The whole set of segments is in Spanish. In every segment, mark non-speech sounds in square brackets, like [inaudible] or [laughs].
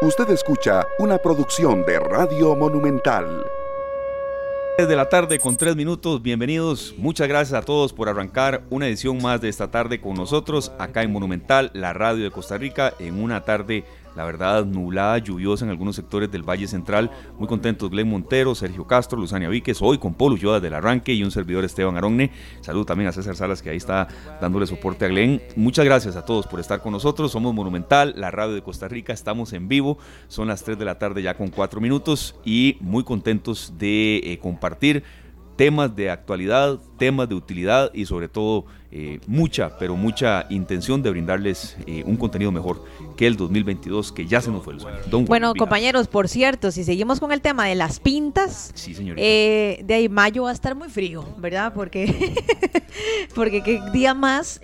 Usted escucha una producción de Radio Monumental. Desde la tarde con tres minutos, bienvenidos. Muchas gracias a todos por arrancar una edición más de esta tarde con nosotros acá en Monumental, la radio de Costa Rica, en una tarde la verdad, nublada, lluviosa en algunos sectores del Valle Central. Muy contentos Glenn Montero, Sergio Castro, Luzania Víquez, hoy con Polo Yoda del arranque y un servidor Esteban Aronne. Salud también a César Salas que ahí está dándole soporte a Glenn. Muchas gracias a todos por estar con nosotros. Somos Monumental, la radio de Costa Rica, estamos en vivo. Son las 3 de la tarde ya con 4 minutos y muy contentos de eh, compartir temas de actualidad, temas de utilidad y sobre todo eh, mucha, pero mucha intención de brindarles eh, un contenido mejor que el 2022, que ya se nos fue el sueño. bueno, compañeros, por cierto, si seguimos con el tema de las pintas, eh, de ahí mayo va a estar muy frío, ¿verdad? Porque, [laughs] porque qué día más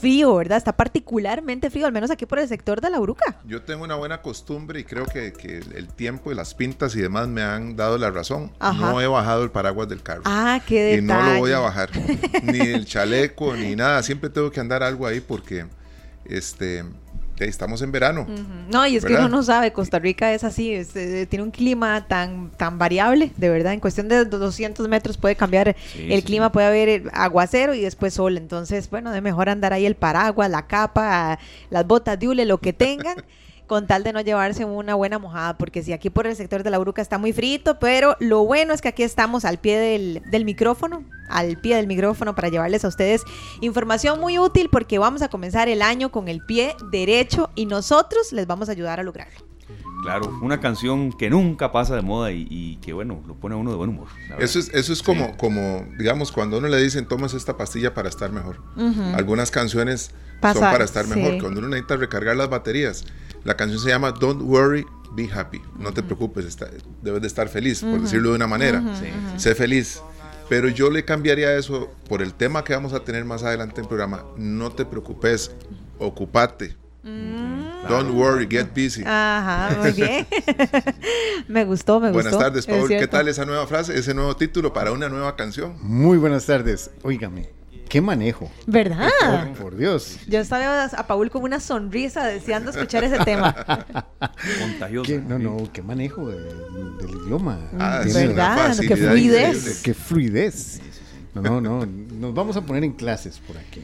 frío, ¿verdad? Está particularmente frío, al menos aquí por el sector de la Bruca. Yo tengo una buena costumbre y creo que, el tiempo y las pintas y demás me han dado la razón. No he bajado el paraguas del carro. Ah, qué detalle. Y no lo voy a bajar. Ni el chaleco, ni nada. Siempre tengo que andar algo ahí porque este, estamos en verano. No, y es que uno no sabe, Costa Rica es así, eh, tiene un clima tan, tan variable, de verdad, en cuestión de 200 metros puede cambiar el clima, puede haber aguacero y después sol, entonces, bueno, de mejor andar ahí el paraguas, la capa, las botas de hule, lo que tengan. Con tal de no llevarse una buena mojada, porque si aquí por el sector de la Bruca está muy frito, pero lo bueno es que aquí estamos al pie del, del micrófono, al pie del micrófono para llevarles a ustedes información muy útil porque vamos a comenzar el año con el pie derecho y nosotros les vamos a ayudar a lograrlo. Claro, una canción que nunca pasa de moda y, que bueno, lo pone a uno de buen humor. Eso es, eso es como, como, digamos, cuando uno le dicen tomas esta pastilla para estar mejor. Algunas canciones son para estar mejor. Cuando uno necesita recargar las baterías, la canción se llama Don't Worry, Be Happy. No te preocupes, debes de estar feliz, por decirlo de una manera. Sé feliz. Pero yo le cambiaría eso por el tema que vamos a tener más adelante en el programa. No te preocupes, ocupate. Mm. Don't worry, get busy. Ajá, muy bien. [laughs] me gustó, me gustó. Buenas tardes, Paul. ¿Qué tal esa nueva frase, ese nuevo título para una nueva canción? Muy buenas tardes. Óigame, qué manejo. ¿Verdad? Por, Dios. Yo estaba a Paul con una sonrisa deseando escuchar ese tema. [laughs] Contagioso. no, no, qué manejo del idioma. Ah, ¿Verdad? Qué fluidez. Qué fluidez. [laughs] No, no, nos vamos a poner en clases por aquí.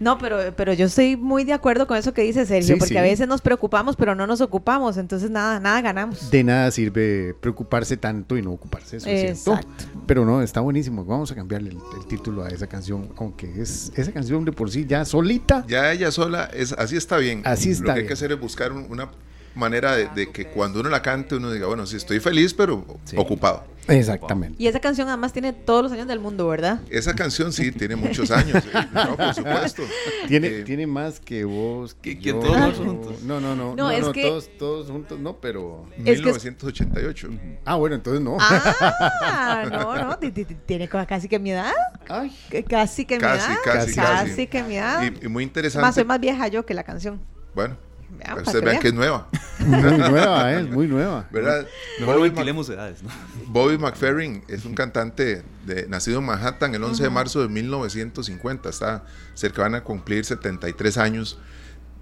No, pero, pero yo estoy muy de acuerdo con eso que dice Sergio, porque a veces nos preocupamos, pero no nos ocupamos, entonces nada, nada ganamos. De nada sirve preocuparse tanto y no ocuparse, eso Exacto. Pero no, está buenísimo. Vamos a cambiarle el, título a esa canción, aunque es esa canción de por sí ya solita. Ya ella sola, es, así está bien. Así está. Lo que hay que hacer es buscar una manera de, que cuando uno la cante uno diga, bueno, sí estoy feliz, pero ocupado. Exactamente. Y esa canción además tiene todos los años del mundo, ¿verdad? Esa canción sí, tiene muchos años. Eh, [laughs] no, por supuesto. Tiene, eh, tiene más que vos. Que, todos juntos. No, no, no. No, es que... todos, todos juntos, no, pero. 1988. Ah, bueno, entonces no. Ah, no, no. [laughs] Tiene casi que mi edad. Ay. Casi que mi edad. Casi, casi, casi. que mi edad. Y, muy interesante. Más, soy más vieja yo que la canción. Bueno. Ustedes vean que es nueva. [laughs] Muy nueva, es ¿eh? muy nueva. ¿Verdad? No, Bobby, edades, ¿no? Bobby McFerrin es un cantante de, nacido en Manhattan el 11 de marzo de 1950. Está cerca, van a cumplir 73 años.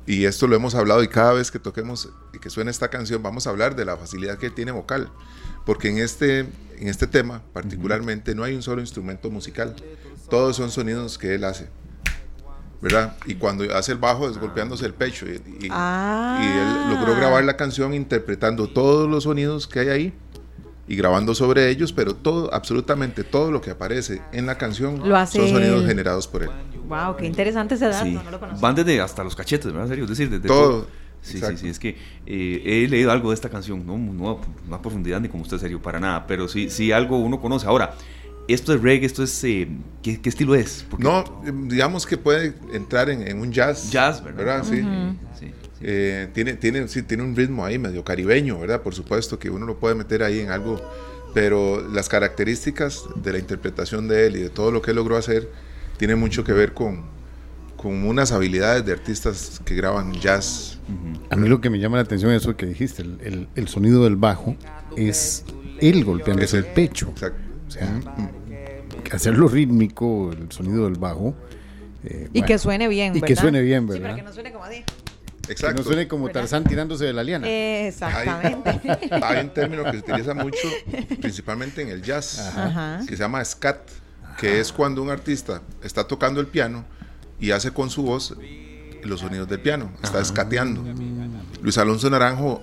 Y esto lo hemos hablado y cada vez que toquemos y que suene esta canción vamos a hablar de la facilidad que tiene vocal. Porque en este, en este tema particularmente no hay un solo instrumento musical. Todos son sonidos que él hace. ¿Verdad? Y cuando hace el bajo es golpeándose el pecho. Y, ah. él logró grabar la canción interpretando todos los sonidos que hay ahí y grabando sobre ellos, pero todo, absolutamente todo lo que aparece en la canción son sonidos generados por él. Wow, qué interesante ese dato, no lo Van desde hasta los cachetes, ¿verdad? Es decir, desde todo. Sí, sí, sí, es que eh, he leído algo de esta canción, no, no, no a profundidad ni como usted serio, para nada, pero sí, sí algo uno conoce. Ahora, ¿Esto es reggae? ¿Esto es... Eh, ¿qué, estilo es? no, digamos que puede entrar en, un jazz. Jazz, ¿verdad? Sí. sí, eh, tiene, tiene, sí, tiene un ritmo ahí medio caribeño, ¿verdad? Por supuesto que uno lo puede meter ahí en algo, pero las características de la interpretación de él y de todo lo que él logró hacer tiene mucho que ver con, con unas habilidades de artistas que graban jazz. A mí lo que me llama la atención es eso que dijiste, el, el, sonido del bajo es él golpeándose el, el pecho. Exacto. Sea, hacerlo rítmico, el sonido del bajo. Eh, y que suene bien, Y que suene bien, ¿verdad? Sí, para que no suene como así. Exacto. Que no suene como Tarzán tirándose de la liana. Exactamente. Hay, un término que se utiliza mucho, principalmente en el jazz, que se llama scat, que es cuando un artista está tocando el piano y hace con su voz los sonidos del piano, está escateando. Luis Alonso Naranjo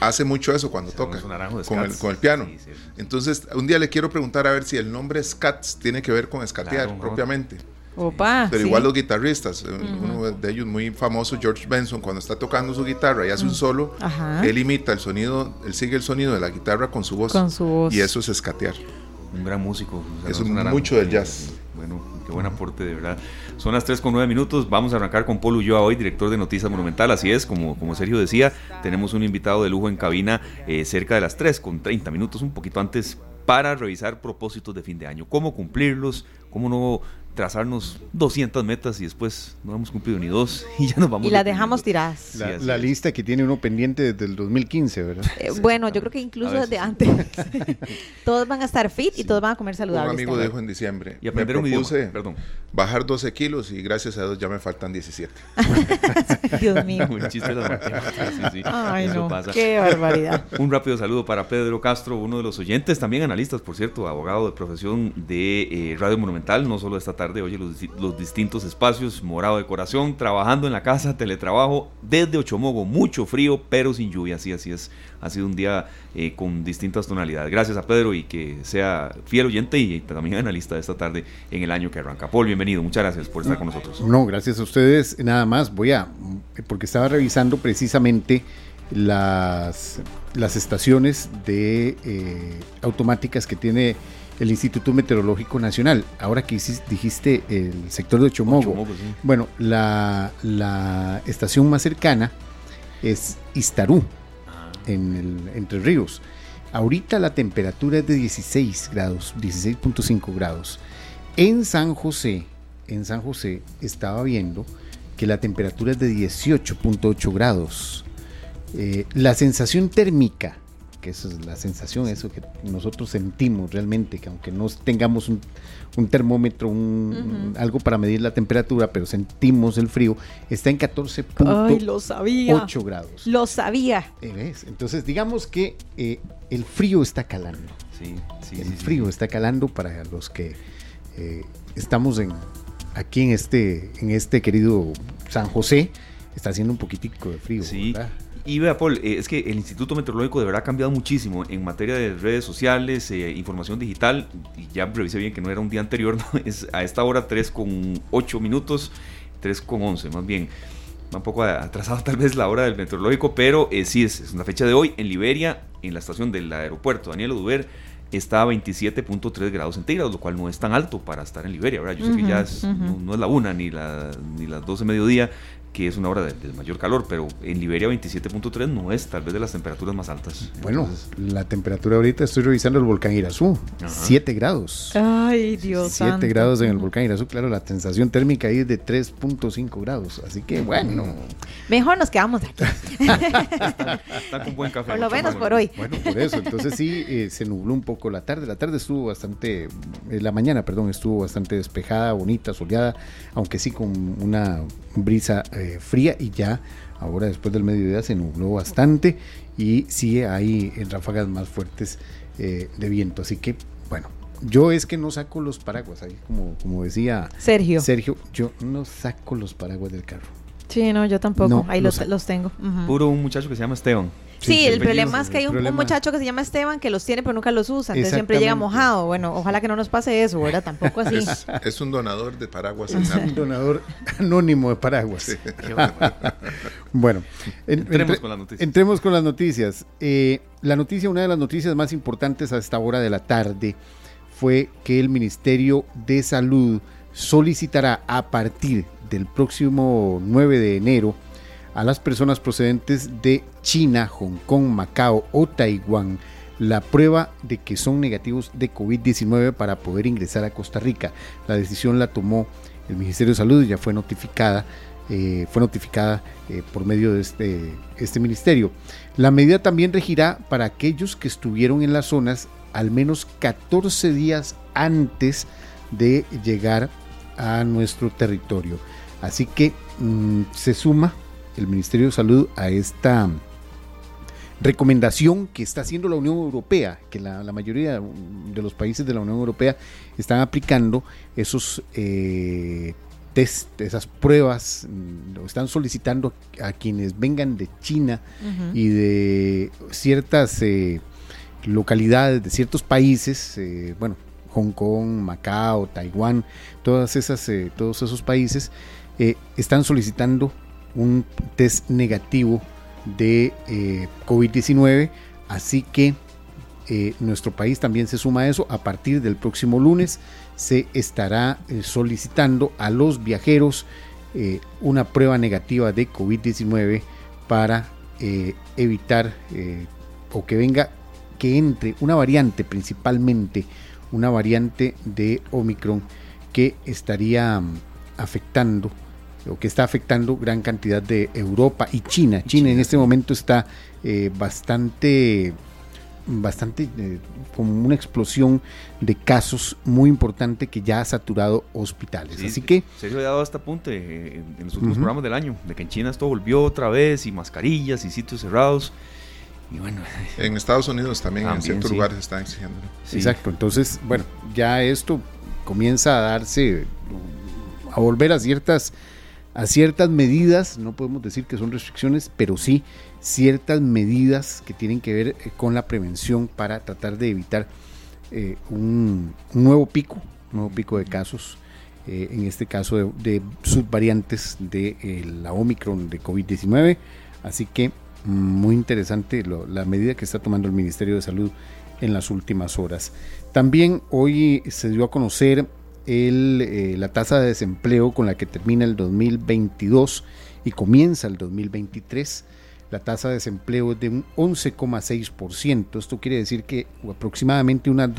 hace mucho eso cuando toca con el, con el, piano. Entonces, un día le quiero preguntar a ver si el nombre Scats tiene que ver con escatear propiamente. Opa, Pero igual los guitarristas, eh, uno de ellos muy famoso, George Benson, cuando está tocando su guitarra y hace un solo, él imita el sonido, él sigue el sonido de la guitarra con su voz. Con su voz. Y eso es escatear. Un gran músico. Es mucho del jazz. Bueno, qué buen aporte, de verdad. Son las 3 con 9 minutos. Vamos a arrancar con Polo Ulloa hoy, director de Noticias Monumental. Así es, como, como Sergio decía, tenemos un invitado de lujo en cabina eh, cerca de las 3 con 30 minutos, un poquito antes, para revisar propósitos de fin de año. Cómo cumplirlos, cómo no trazarnos 200 metas y después no hemos cumplido ni dos [laughs] y ya nos vamos. Y las dejamos tiradas. La, lista que tiene uno pendiente desde el 2015, ¿verdad? Eh, bueno, yo creo que incluso desde antes. [laughs] [laughs] todos van a estar fit y todos van a comer saludable. Un amigo dijo en diciembre. Y aprender un idioma. Perdón. Bajar 12 kilos y gracias a Dios ya me faltan 17. Dios mío. Un chiste de sí, sí. Ay, no. Qué barbaridad. Un rápido saludo para Pedro Castro, uno de los oyentes, también analistas, por cierto, abogado de profesión de eh, Radio Monumental, no solo esta tarde, oye los, los, distintos espacios, morado de corazón, trabajando en la casa, teletrabajo, desde Ochomogo, mucho frío, pero sin lluvia, así, así es. Ha sido un día eh, con distintas tonalidades. Gracias a Pedro y que sea fiel oyente y también analista de esta tarde en el año que arranca. Paul, bienvenido, muchas gracias por estar con nosotros. No, gracias a ustedes. Nada más, voy a, porque estaba revisando precisamente las, las estaciones de eh, automáticas que tiene el Instituto Meteorológico Nacional. Ahora que dijiste el sector de Chomogo, bueno, la, la, estación más cercana es Istarú, ah. en el, Entre Ríos. Ahorita la temperatura es de 16 grados, 16.5 grados. En San José, en San José estaba viendo que la temperatura es de 18.8 grados. Eh, la sensación térmica que esa es la sensación, eso que nosotros sentimos realmente, que aunque no tengamos un, termómetro, un, algo para medir la temperatura, pero sentimos el frío, está en 14.8 grados. Lo sabía. Eh, Entonces, digamos que eh, el frío está calando. Sí, el frío está calando para los que eh, estamos en, aquí en este, en este querido San José. Está haciendo un poquitico de frío. Sí. Y vea, Paul, eh, es que el Instituto Meteorológico de verdad ha cambiado muchísimo en materia de redes sociales, eh, información digital. Y ya revisé bien que no era un día anterior, [laughs] es a esta hora 3 con 8 minutos, 3 con 11 más bien. Un poco atrasado [laughs] tal vez la hora del meteorológico, pero eh, sí, es, es, una fecha de hoy. En Liberia, en la estación del aeropuerto Daniel Oduber, está a 27.3 grados centígrados, lo cual no es tan alto para estar en Liberia. ¿verdad? Yo sé que ya no, es la una ni, la, ni las 12 de mediodía, que es una hora de, mayor calor, pero en Liberia 27.3 no es tal vez de las temperaturas más altas. Bueno, la temperatura ahorita estoy revisando el volcán Irazú, 7 grados. Ay, Dios 7 grados en el volcán Irazú, claro, la sensación térmica ahí es de 3.5 grados, así que bueno. Mejor nos quedamos aquí. está, con buen café. Por lo menos por hoy. Bueno, por eso, entonces sí, eh, se nubló un poco la tarde, la tarde estuvo bastante, eh, la mañana, perdón, estuvo bastante despejada, bonita, soleada, aunque sí con una brisa eh, fría y ya ahora después del mediodía se nubló bastante y sigue hay ráfagas más fuertes eh, de viento. Así que, bueno, yo es que no saco los paraguas, ahí como, como decía Sergio. Sergio, yo no saco los paraguas del carro. Sí, no, yo tampoco. Ahí los, los, tengo. Puro un muchacho que se llama Esteban. Sí, el problema es que hay un, muchacho que se llama Esteban que los tiene pero nunca los usa, entonces siempre llega mojado. Bueno, ojalá que no nos pase eso, ¿verdad? Tampoco así. Es, un donador de paraguas. Es un donador anónimo de paraguas. [laughs] bueno, entremos, con las noticias. entremos con las noticias. Eh, la noticia, una de las noticias más importantes a esta hora de la tarde fue que el Ministerio de Salud solicitará a partir del próximo 9 de enero a las personas procedentes de China, Hong Kong, Macao o Taiwán la prueba de que son negativos de COVID-19 para poder ingresar a Costa Rica. La decisión la tomó el Ministerio de Salud y ya fue notificada, eh, fue notificada eh, por medio de este, este ministerio. La medida también regirá para aquellos que estuvieron en las zonas al menos 14 días antes de llegar a nuestro territorio. Así que mm, se suma el Ministerio de Salud a esta recomendación que está haciendo la Unión Europea, que la, mayoría de los países de la Unión Europea están aplicando esos eh, test, esas pruebas, mm, lo están solicitando a quienes vengan de China y de ciertas eh, localidades, de ciertos países, eh, bueno, Hong Kong, Macao, Taiwán, todas esas, todos esos países están solicitando un test negativo de eh, COVID-19. Así que eh, nuestro país también se suma a eso. A partir del próximo lunes se estará eh, solicitando a los viajeros una prueba negativa de COVID-19 para evitar o que venga, que entre una variante principalmente, una variante de Omicron que estaría mm, afectando o que está afectando gran cantidad de Europa y China. China, en este momento está eh, bastante bastante eh, como una explosión de casos muy importante que ya ha saturado hospitales. Así que se ha dado hasta punto eh, en los últimos programas del año de que en China esto volvió otra vez y mascarillas y sitios cerrados. Y bueno, [laughs] en Estados Unidos también, en ciertos lugares están exigiendo. Exacto, entonces, bueno, ya esto comienza a darse a volver a ciertas a ciertas medidas, no podemos decir que son restricciones, pero sí ciertas medidas que tienen que ver eh, con la prevención para tratar de evitar eh, un, nuevo pico, un nuevo pico de casos, eh, en este caso de, subvariantes de la Omicron de COVID-19. Así que muy interesante la medida que está tomando el Ministerio de Salud en las últimas horas. También hoy se dio a conocer eh, la tasa de desempleo con la que termina el 2022 y comienza el 2023. La tasa de desempleo es de un 11,6%. Esto quiere decir que aproximadamente unas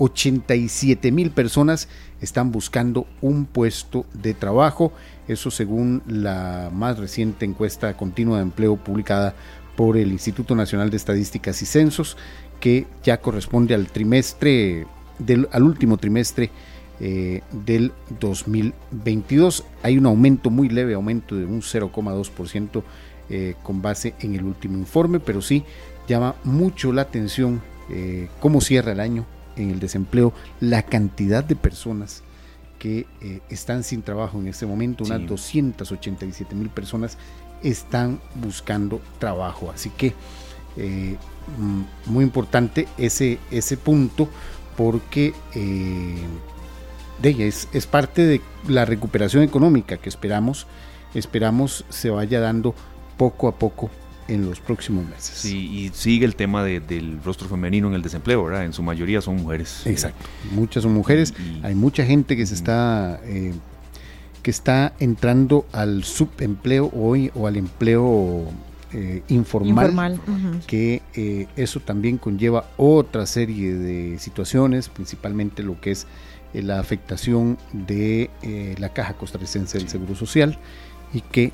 287 mil personas están buscando un puesto de trabajo. Eso según la más reciente encuesta continua de empleo publicada por el Instituto Nacional de Estadísticas y Censos, que ya corresponde al trimestre del, al último trimestre eh, del 2022. Hay un aumento muy leve, aumento de un 0,2% eh, con base en el último informe, pero sí llama mucho la atención eh, cómo cierra el año en el desempleo, la cantidad de personas que están sin trabajo en este momento, unas 287 mil personas están buscando trabajo. Así que mm, muy importante ese, ese punto porque eh, es, es, parte de la recuperación económica que esperamos, esperamos se vaya dando poco a poco en los próximos meses. Sí, y sigue el tema del rostro femenino en el desempleo, ¿verdad? En su mayoría son mujeres. Exacto, muchas son mujeres. Hay mucha gente que se está eh, que está entrando al subempleo hoy o al empleo eh, informal, que eh, eso también conlleva otra serie de situaciones, principalmente lo que es eh, la afectación de la caja costarricense del Seguro Social y que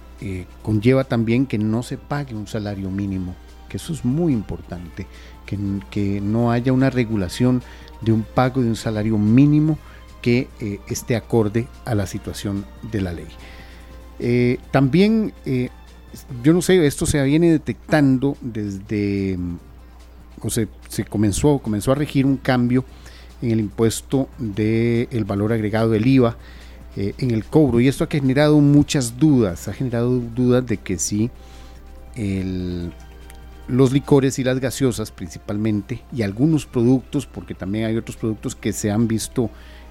conlleva también que no se pague un salario mínimo, que eso es muy importante, que, que no haya una regulación de un pago de un salario mínimo que esté acorde a la situación de la ley. también yo no sé, esto se viene detectando desde, o se, se comenzó, comenzó a regir un cambio en el impuesto del valor agregado del IVA eh, en el cobro. Y esto ha generado muchas dudas, ha generado dudas de que si los licores y las gaseosas principalmente, y algunos productos, porque también hay otros productos que se han visto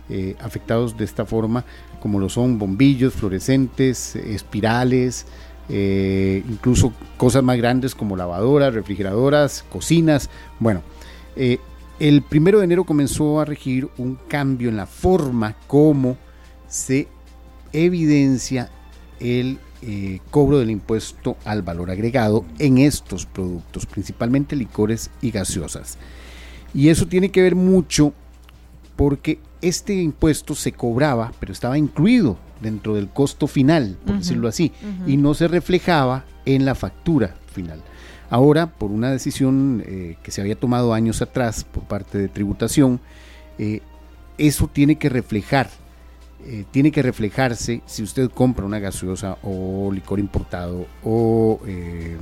eh, afectados de esta forma, como lo son bombillos, fluorescentes, espirales, eh, incluso cosas más grandes como lavadoras, refrigeradoras, cocinas. Bueno, el primero de enero comenzó a regir un cambio en la forma como se evidencia el eh, cobro del impuesto al valor agregado en estos productos, principalmente licores y gaseosas. Y eso tiene que ver mucho porque este impuesto se cobraba, pero estaba incluido dentro del costo final, por decirlo así, y no se reflejaba en la factura final. Ahora, por una decisión eh, que se había tomado años atrás por parte de tributación, eh, eso tiene que reflejar eh, tiene que reflejarse si usted compra una gaseosa o licor importado o, eh,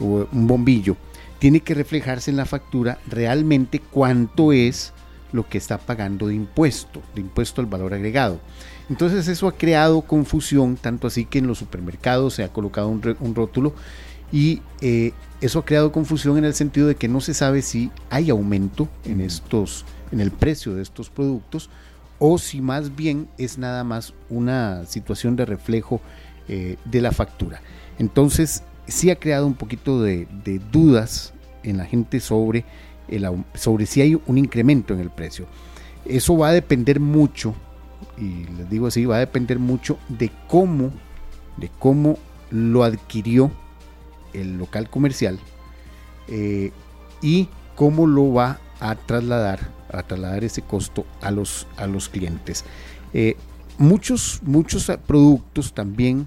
o un bombillo, tiene que reflejarse en la factura realmente cuánto es lo que está pagando de impuesto, de impuesto al valor agregado. Entonces eso ha creado confusión, tanto así que en los supermercados se ha colocado un, rótulo y eh, eso ha creado confusión en el sentido de que no se sabe si hay aumento en estos, en el precio de estos productos o si más bien es nada más una situación de reflejo eh, de la factura. Entonces sí ha creado un poquito de, dudas en la gente sobre, sobre si hay un incremento en el precio. Eso va a depender mucho y les digo así, va a depender mucho de cómo, de cómo lo adquirió el local comercial eh, y cómo lo va a trasladar, a trasladar ese costo a los, a los clientes. Eh, muchos, muchos productos también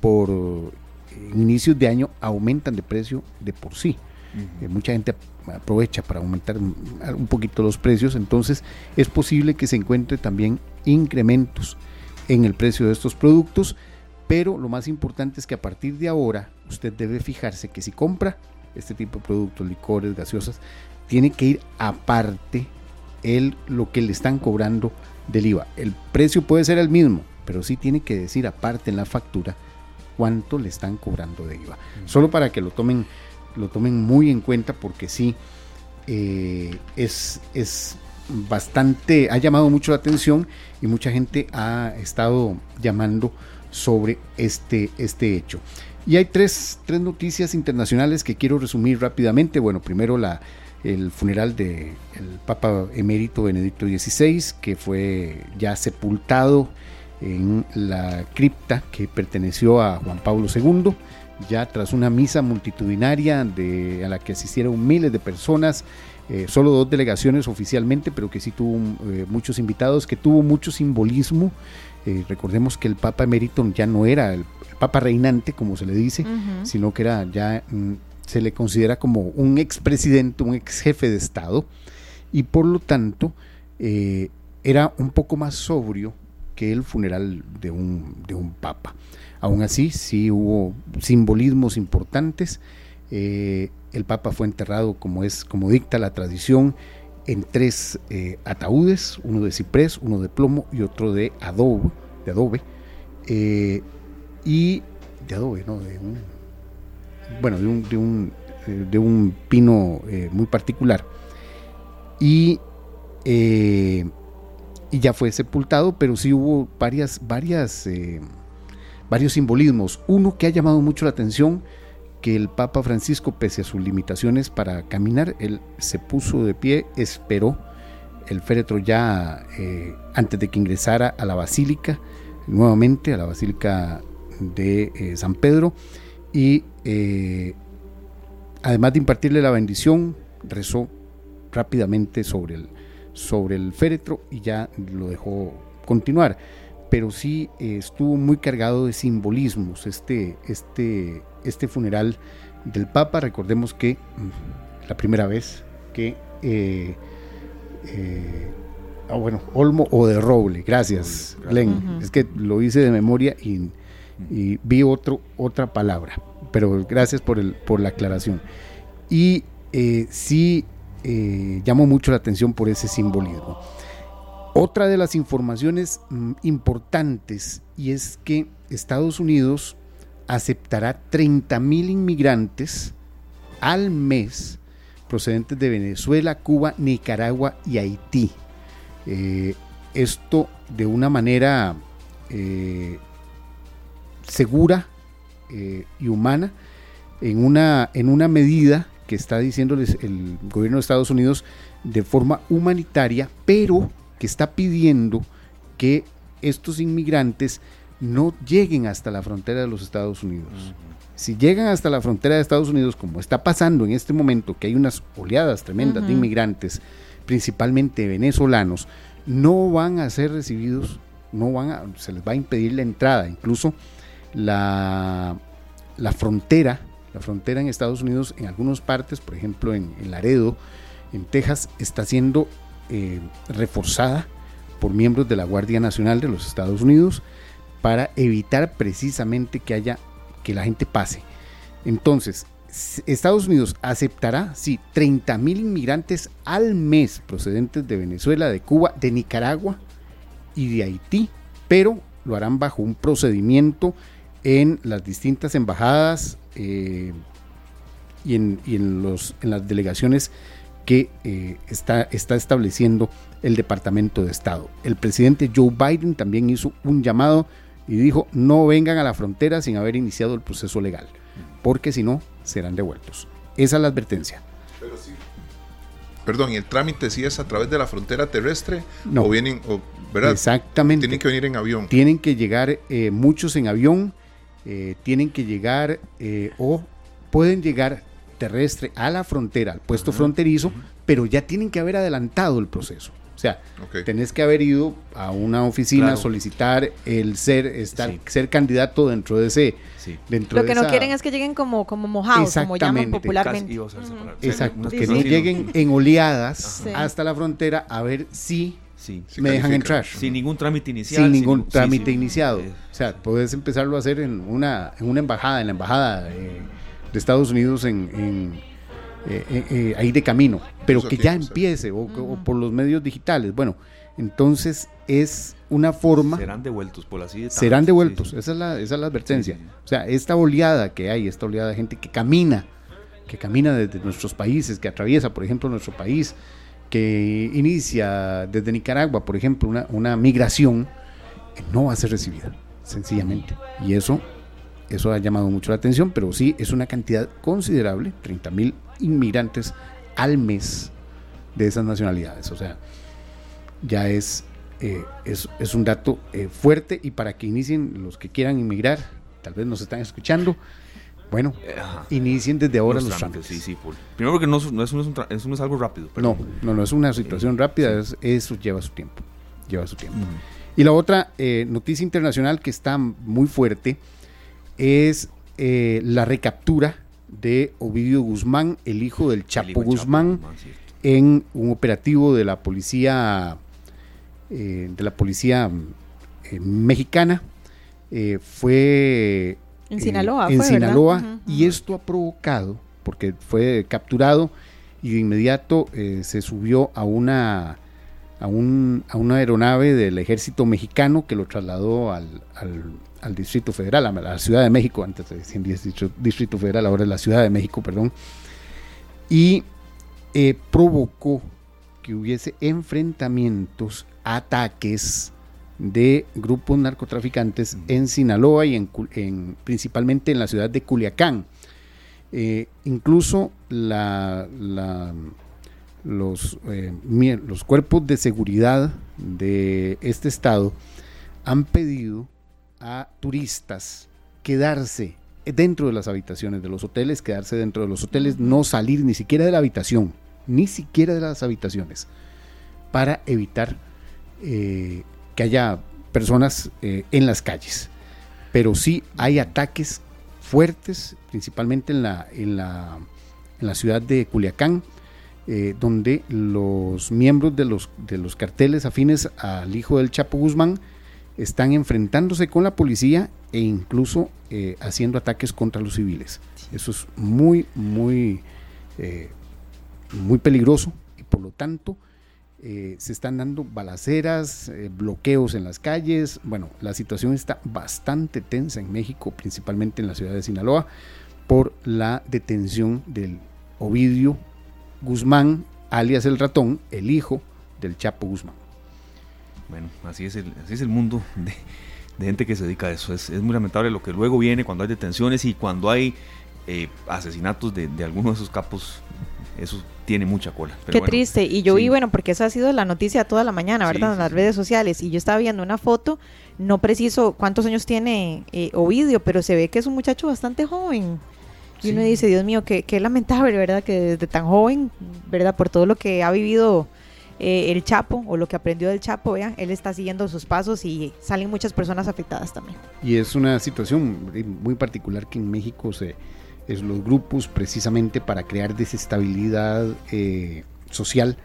por inicios de año aumentan de precio de por sí. Eh, mucha gente aprovecha para aumentar un poquito los precios, entonces es posible que se encuentre también incrementos en el precio de estos productos, pero lo más importante es que a partir de ahora usted debe fijarse que si compra este tipo de productos, licores, gaseosas, tiene que ir aparte el, lo que le están cobrando del IVA. El precio puede ser el mismo, pero sí tiene que decir aparte en la factura cuánto le están cobrando de IVA. Solo para que lo tomen, lo tomen muy en cuenta porque sí eh, es, es bastante, ha llamado mucho la atención y mucha gente ha estado llamando sobre este, este hecho. Y hay tres, tres noticias internacionales que quiero resumir rápidamente. Bueno, primero la, el funeral del Papa emérito Benedicto XVI, que fue ya sepultado en la cripta que perteneció a Juan Pablo II, ya tras una misa multitudinaria de, a la que asistieron miles de personas eh, solo dos delegaciones oficialmente, pero que sí tuvo eh, muchos invitados, que tuvo mucho simbolismo. Eh, recordemos que el Papa emérito ya no era el, Papa reinante, como se le dice, sino que era ya mm, se le considera como un expresidente, un ex jefe de Estado, y por lo tanto era un poco más sobrio que el funeral de un, de un Papa. Aún así, sí hubo simbolismos importantes. Eh, el Papa fue enterrado como es, como dicta la tradición, en tres eh, ataúdes, uno de ciprés, uno de plomo y otro de adobe, eh, y de adobe, no, de un, bueno, de un, de un, de un pino muy particular. Y, y ya fue sepultado, pero sí hubo varias, varias, varios simbolismos. Uno que ha llamado mucho la atención, que el Papa Francisco, pese a sus limitaciones para caminar, él se puso de pie, esperó el féretro ya eh, antes de que ingresara a la basílica, nuevamente a la basílica de eh, San Pedro, y eh, además de impartirle la bendición, rezó rápidamente sobre el, sobre el féretro y ya lo dejó continuar. Pero sí estuvo muy cargado de simbolismos este, este este funeral del Papa. Recordemos que mm, la primera vez que, eh, eh, ah, bueno, Olmo o de Roble, gracias, Glenn. Es que lo hice de memoria y, vi otro, otra palabra, pero gracias por, el, por la aclaración. Y eh, sí llamó mucho la atención por ese simbolismo. Otra de las informaciones mm, importantes y es que Estados Unidos aceptará 30 mil inmigrantes al mes procedentes de Venezuela, Cuba, Nicaragua y Haití. Eh, esto de una manera eh, segura eh, y humana en una, en una medida que está diciéndoles el gobierno de Estados Unidos de forma humanitaria, pero que está pidiendo que estos inmigrantes no lleguen hasta la frontera de los Estados Unidos. Si llegan hasta la frontera de Estados Unidos, como está pasando en este momento, que hay unas oleadas tremendas de inmigrantes, principalmente venezolanos, no van a ser recibidos, no van a, se les va a impedir la entrada. Incluso la, la frontera, la frontera en Estados Unidos, en algunas partes, por ejemplo en, Laredo, en Texas, está siendo eh, reforzada por miembros de la Guardia Nacional de los Estados Unidos para evitar precisamente que haya que la gente pase. Entonces, Estados Unidos aceptará, sí, 30 mil inmigrantes al mes procedentes de Venezuela, de Cuba, de Nicaragua y de Haití, pero lo harán bajo un procedimiento en las distintas embajadas eh, y, en, los, en las delegaciones que eh, está, está estableciendo el Departamento de Estado. El presidente Joe Biden también hizo un llamado y dijo, no vengan a la frontera sin haber iniciado el proceso legal, porque si no, serán devueltos. Esa es la advertencia. Pero sí. Perdón, ¿y el trámite sí es a través de la frontera terrestre? No. ¿O vienen, ¿verdad? Exactamente. Tienen que venir en avión. Tienen que llegar eh, muchos en avión, eh, tienen que llegar eh, o pueden llegar terrestre a la frontera, al puesto fronterizo, pero ya tienen que haber adelantado el proceso. O sea, tenés que haber ido a una oficina a solicitar el ser, estar, ser candidato dentro de ese. Dentro Lo que no quieren es que lleguen como, como mojados, como llaman popularmente. Exacto, que no lleguen en oleadas hasta la frontera a ver si me dejan entrar. Sin ningún trámite inicial. Sin ningún trámite iniciado. Sea, puedes empezarlo a hacer en una, en una embajada, en la embajada de, Estados Unidos en eh, eh, eh, ahí de camino, pero que ya empiece o, por los medios digitales. Bueno, entonces es una forma... Serán devueltos, por así Serán devueltos, Esa, es la, esa es la advertencia. O sea, esta oleada que hay, esta oleada de gente que camina, que camina desde nuestros países, que atraviesa, por ejemplo, nuestro país, que inicia desde Nicaragua, por ejemplo, una, una migración, no va a ser recibida, sencillamente. Y eso eso ha llamado mucho la atención, pero sí es una cantidad considerable, 30 mil inmigrantes al mes de esas nacionalidades. O sea, ya es, eh, es, un dato eh, fuerte y para que inicien los que quieran inmigrar, tal vez nos están escuchando, bueno, inicien desde ahora los, trámites. Primero porque no, no, es, no, es algo rápido. No, no, no es una situación rápida, eso lleva su tiempo. Lleva su tiempo. Y la otra eh, noticia internacional que está muy fuerte es la recaptura de Ovidio Guzmán, el hijo del Chapo, Guzmán, en un operativo de la policía eh, de la policía eh, mexicana. Eh, fue en Sinaloa, en Sinaloa y esto ha provocado, porque fue capturado y de inmediato se subió a una a, un, a una aeronave del ejército mexicano que lo trasladó al, al Distrito Federal, a la Ciudad de México, antes de decir Distrito, Distrito Federal, ahora es la Ciudad de México, perdón, y eh, provocó que hubiese enfrentamientos, ataques de grupos narcotraficantes en Sinaloa y en, principalmente en la ciudad de Culiacán. Eh, incluso la, los, eh, los cuerpos de seguridad de este estado han pedido a turistas quedarse dentro de las habitaciones de los hoteles, quedarse dentro de los hoteles, no salir ni siquiera de la habitación, ni siquiera de las habitaciones, para evitar eh, que haya personas eh, en las calles. Pero sí hay ataques fuertes, principalmente en la, en la, en la ciudad de Culiacán, eh, donde los miembros de los, de los carteles afines al hijo del Chapo Guzmán están enfrentándose con la policía e incluso eh, haciendo ataques contra los civiles. Eso es muy, muy, eh, muy peligroso y por lo tanto se están dando balaceras, bloqueos en las calles. Bueno, la situación está bastante tensa en México, principalmente en la ciudad de Sinaloa, por la detención del Ovidio Guzmán, alias el ratón, el hijo del Chapo Guzmán. Bueno, así es el, así es el mundo de, gente que se dedica a eso. Es, muy lamentable lo que luego viene cuando hay detenciones y cuando hay eh, asesinatos de, de algunos de esos capos. Eso tiene mucha cola. Qué triste. Y yo vi, bueno, porque esa ha sido la noticia toda la mañana, ¿verdad? en las redes sociales. Y yo estaba viendo una foto, no preciso cuántos años tiene eh, Ovidio, pero se ve que es un muchacho bastante joven. Y uno dice, Dios mío, qué, qué lamentable, ¿verdad? Que desde tan joven, ¿verdad? Por todo lo que ha vivido eh, el Chapo o lo que aprendió del Chapo, vea, él está siguiendo sus pasos y salen muchas personas afectadas también. Y es una situación muy particular que en México se es los grupos precisamente para crear desestabilidad eh, social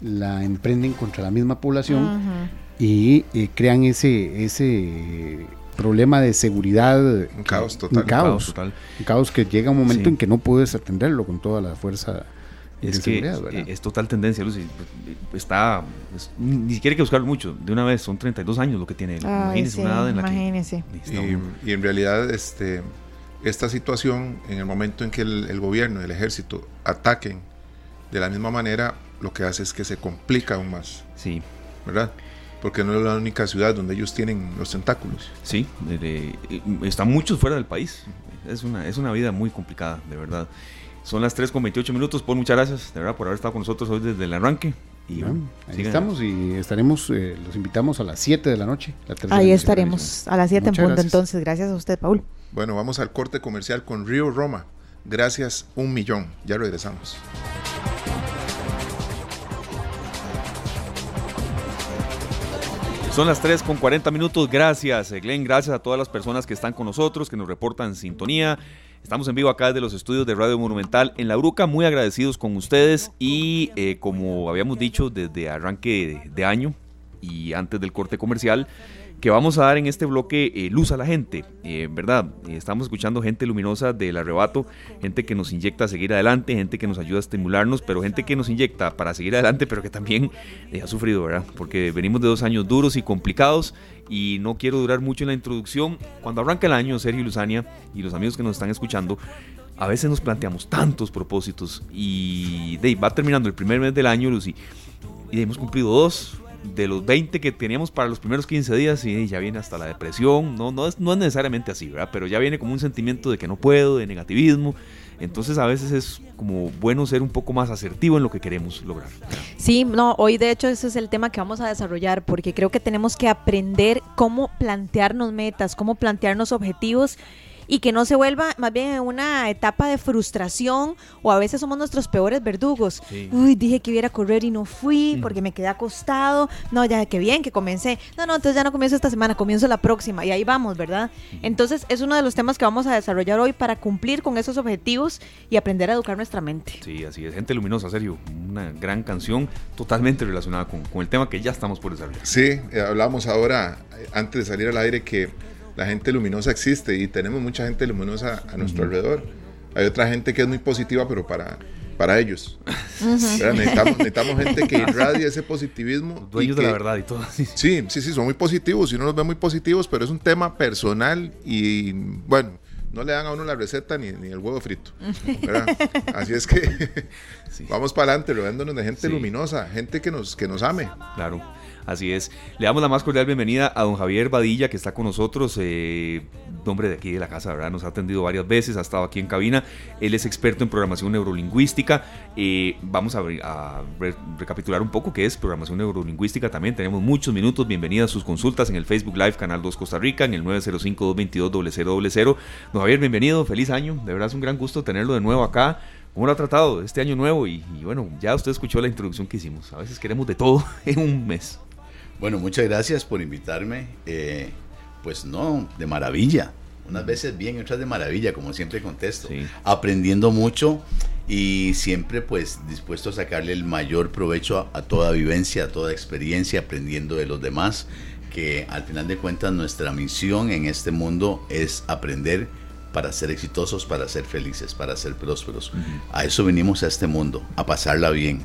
la emprenden contra la misma población y crean ese, ese problema de seguridad. Un caos total. Un caos, total. Un caos que llega un momento en que no puedes atenderlo con toda la fuerza es que eh, es, total tendencia, Lucy. Está, ni siquiera hay que buscarlo mucho. De una vez, son 32 años lo que tiene. imagínese una edad en la que. Y, en realidad, este, esta situación, en el momento en que el, gobierno y el ejército ataquen de la misma manera, lo que hace es que se complica aún más. Sí. ¿Verdad? Porque no es la única ciudad donde ellos tienen los tentáculos. Sí, están muchos fuera del país. Es una, es una vida muy complicada, de verdad. Son las 3 con 28 minutos. Paul, muchas gracias, de verdad, por haber estado con nosotros hoy desde el arranque. Y ahí estamos y estaremos, eh, los invitamos a las 7 de la noche. ahí estaremos a las 7 en punto. Entonces, gracias a usted, Paul. Bueno, vamos al corte comercial con Río Roma. Gracias, un millón. Ya regresamos. Son las 3 con 40 minutos. Gracias, Glenn. Gracias a todas las personas que están con nosotros, que nos reportan sintonía. Estamos en vivo acá desde los estudios de Radio Monumental en La Bruca, muy agradecidos con ustedes y eh, como habíamos dicho desde arranque de año y antes del corte comercial, que vamos a dar en este bloque eh, luz a la gente, eh, ¿verdad? estamos escuchando gente luminosa del arrebato, gente que nos inyecta a seguir adelante, gente que nos ayuda a estimularnos, pero gente que nos inyecta para seguir adelante, pero que también ha sufrido, ¿verdad? Porque venimos de dos años duros y complicados y no quiero durar mucho en la introducción. Cuando arranca el año, Sergio Luzania y los amigos que nos están escuchando, a veces nos planteamos tantos propósitos y va terminando el primer mes del año, Lucy, y hemos cumplido dos, de los 20 que teníamos para los primeros 15 días y ya viene hasta la depresión. No, no, es, no es necesariamente así, ¿verdad? Pero ya viene como un sentimiento de que no puedo, de negativismo. Entonces a veces es como bueno ser un poco más asertivo en lo que queremos lograr. Sí, no, hoy de hecho ese es el tema que vamos a desarrollar porque creo que tenemos que aprender cómo plantearnos metas, cómo plantearnos objetivos y que no se vuelva más bien una etapa de frustración o a veces somos nuestros peores verdugos. Uy, dije que iba a correr y no fui porque me quedé acostado. No, ya que bien que comencé. No, no, entonces ya no comienzo esta semana, comienzo la próxima y ahí vamos, ¿verdad? Entonces es uno de los temas que vamos a desarrollar hoy para cumplir con esos objetivos y aprender a educar nuestra mente. Sí, así es. Gente luminosa, serio. Una gran canción totalmente relacionada con, el tema que ya estamos por desarrollar. Sí, eh, hablamos ahora, eh, antes de salir al aire, que la gente luminosa existe y tenemos mucha gente luminosa a nuestro alrededor. Hay otra gente que es muy positiva, pero para, para ellos. [laughs] necesitamos, gente que irradie ese positivismo. dueños de la verdad y todo. Sí, sí, sí, son muy positivos y uno los ve muy positivos, pero es un tema personal y bueno, no le dan a uno la receta ni, el huevo frito. [laughs] Así es que vamos para adelante, rodeándonos de gente luminosa, gente que nos, que nos ame. Claro. Así es. Le damos la más cordial bienvenida a don Javier Badilla, que está con nosotros, eh, nombre de aquí de la casa, ¿verdad? Nos ha atendido varias veces, ha estado aquí en cabina. Él es experto en programación neurolingüística. Eh, vamos a, recapitular un poco qué es programación neurolingüística. También tenemos muchos minutos. Bienvenida a sus consultas en el Facebook Live Canal 2 Costa Rica, en el 905-222-0000. Don Javier, bienvenido, feliz año. De verdad es un gran gusto tenerlo de nuevo acá. ¿Cómo lo ha tratado este año nuevo? Y, bueno, ya usted escuchó la introducción que hicimos. A veces queremos de todo [laughs] en un mes. Bueno, muchas gracias por invitarme. Eh, pues no, de maravilla. Unas veces bien, otras de maravilla, como siempre contesto. Aprendiendo mucho y siempre pues dispuesto a sacarle el mayor provecho a, toda vivencia, a toda experiencia, aprendiendo de los demás, que al final de cuentas nuestra misión en este mundo es aprender para ser exitosos, para ser felices, para ser prósperos. A eso venimos a este mundo, a pasarla bien.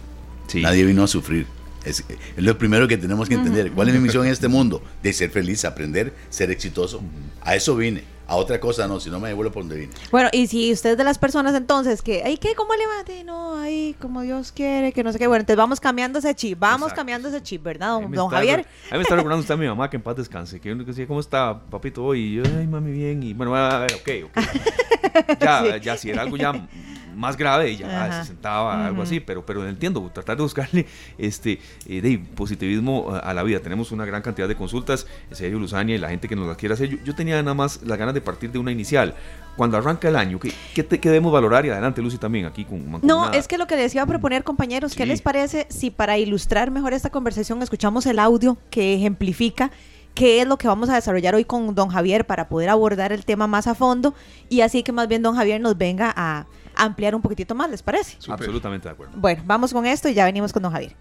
Nadie vino a sufrir. Es, lo primero que tenemos que entender. ¿Cuál es mi misión en este [laughs] mundo? De ser feliz, aprender, ser exitoso. A eso vine. A otra cosa no, si no me devuelvo por donde vine. Bueno, y si usted es de las personas entonces que, ay, ¿qué? ¿Cómo le No, ay, como Dios quiere, que no sé qué. Bueno, entonces vamos cambiando ese chip, vamos cambiando ese chip, ¿verdad, don, Javier? A mí me está [laughs] recordando usted a mi mamá que en paz descanse, que yo decía, ¿cómo está, papito, hoy? Y yo, ay, mami, bien. Y bueno, a ver, ok, ok. [laughs] ya, ya, si era algo ya más grave y ya se sentaba, algo así, pero, pero entiendo, tratar de buscarle este eh, de positivismo a, la vida. Tenemos una gran cantidad de consultas, Sergio Luzania y la gente que nos las quiere hacer. Yo, tenía nada más las ganas de partir de una inicial. Cuando arranca el año, ¿qué, qué, debemos valorar? Y adelante, Lucy, también aquí con... no, es que lo que les iba a proponer, compañeros, ¿qué les parece si para ilustrar mejor esta conversación escuchamos el audio que ejemplifica qué es lo que vamos a desarrollar hoy con don Javier para poder abordar el tema más a fondo y así que más bien don Javier nos venga a ampliar un poquitito más, ¿les parece? Absolutamente de acuerdo. Bueno, vamos con esto y ya venimos con don Javier.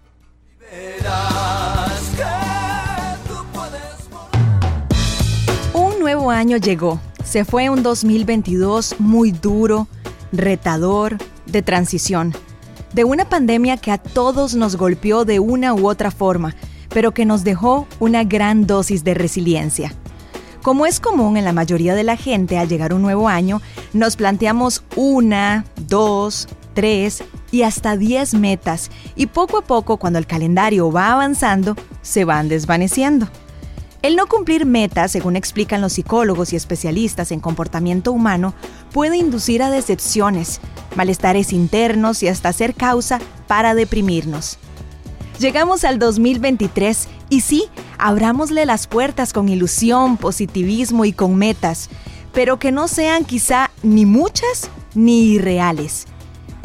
Un nuevo año llegó. Se fue un 2022 muy duro, retador, de transición. De una pandemia que a todos nos golpeó de una u otra forma, pero que nos dejó una gran dosis de resiliencia. Como es común en la mayoría de la gente al llegar un nuevo año, nos planteamos una, dos, tres y hasta diez metas y poco a poco cuando el calendario va avanzando, se van desvaneciendo. El no cumplir metas, según explican los psicólogos y especialistas en comportamiento humano, puede inducir a decepciones, malestares internos y hasta ser causa para deprimirnos. Llegamos al 2023 y sí, abrámosle las puertas con ilusión, positivismo y con metas, pero que no sean quizá ni muchas ni irreales.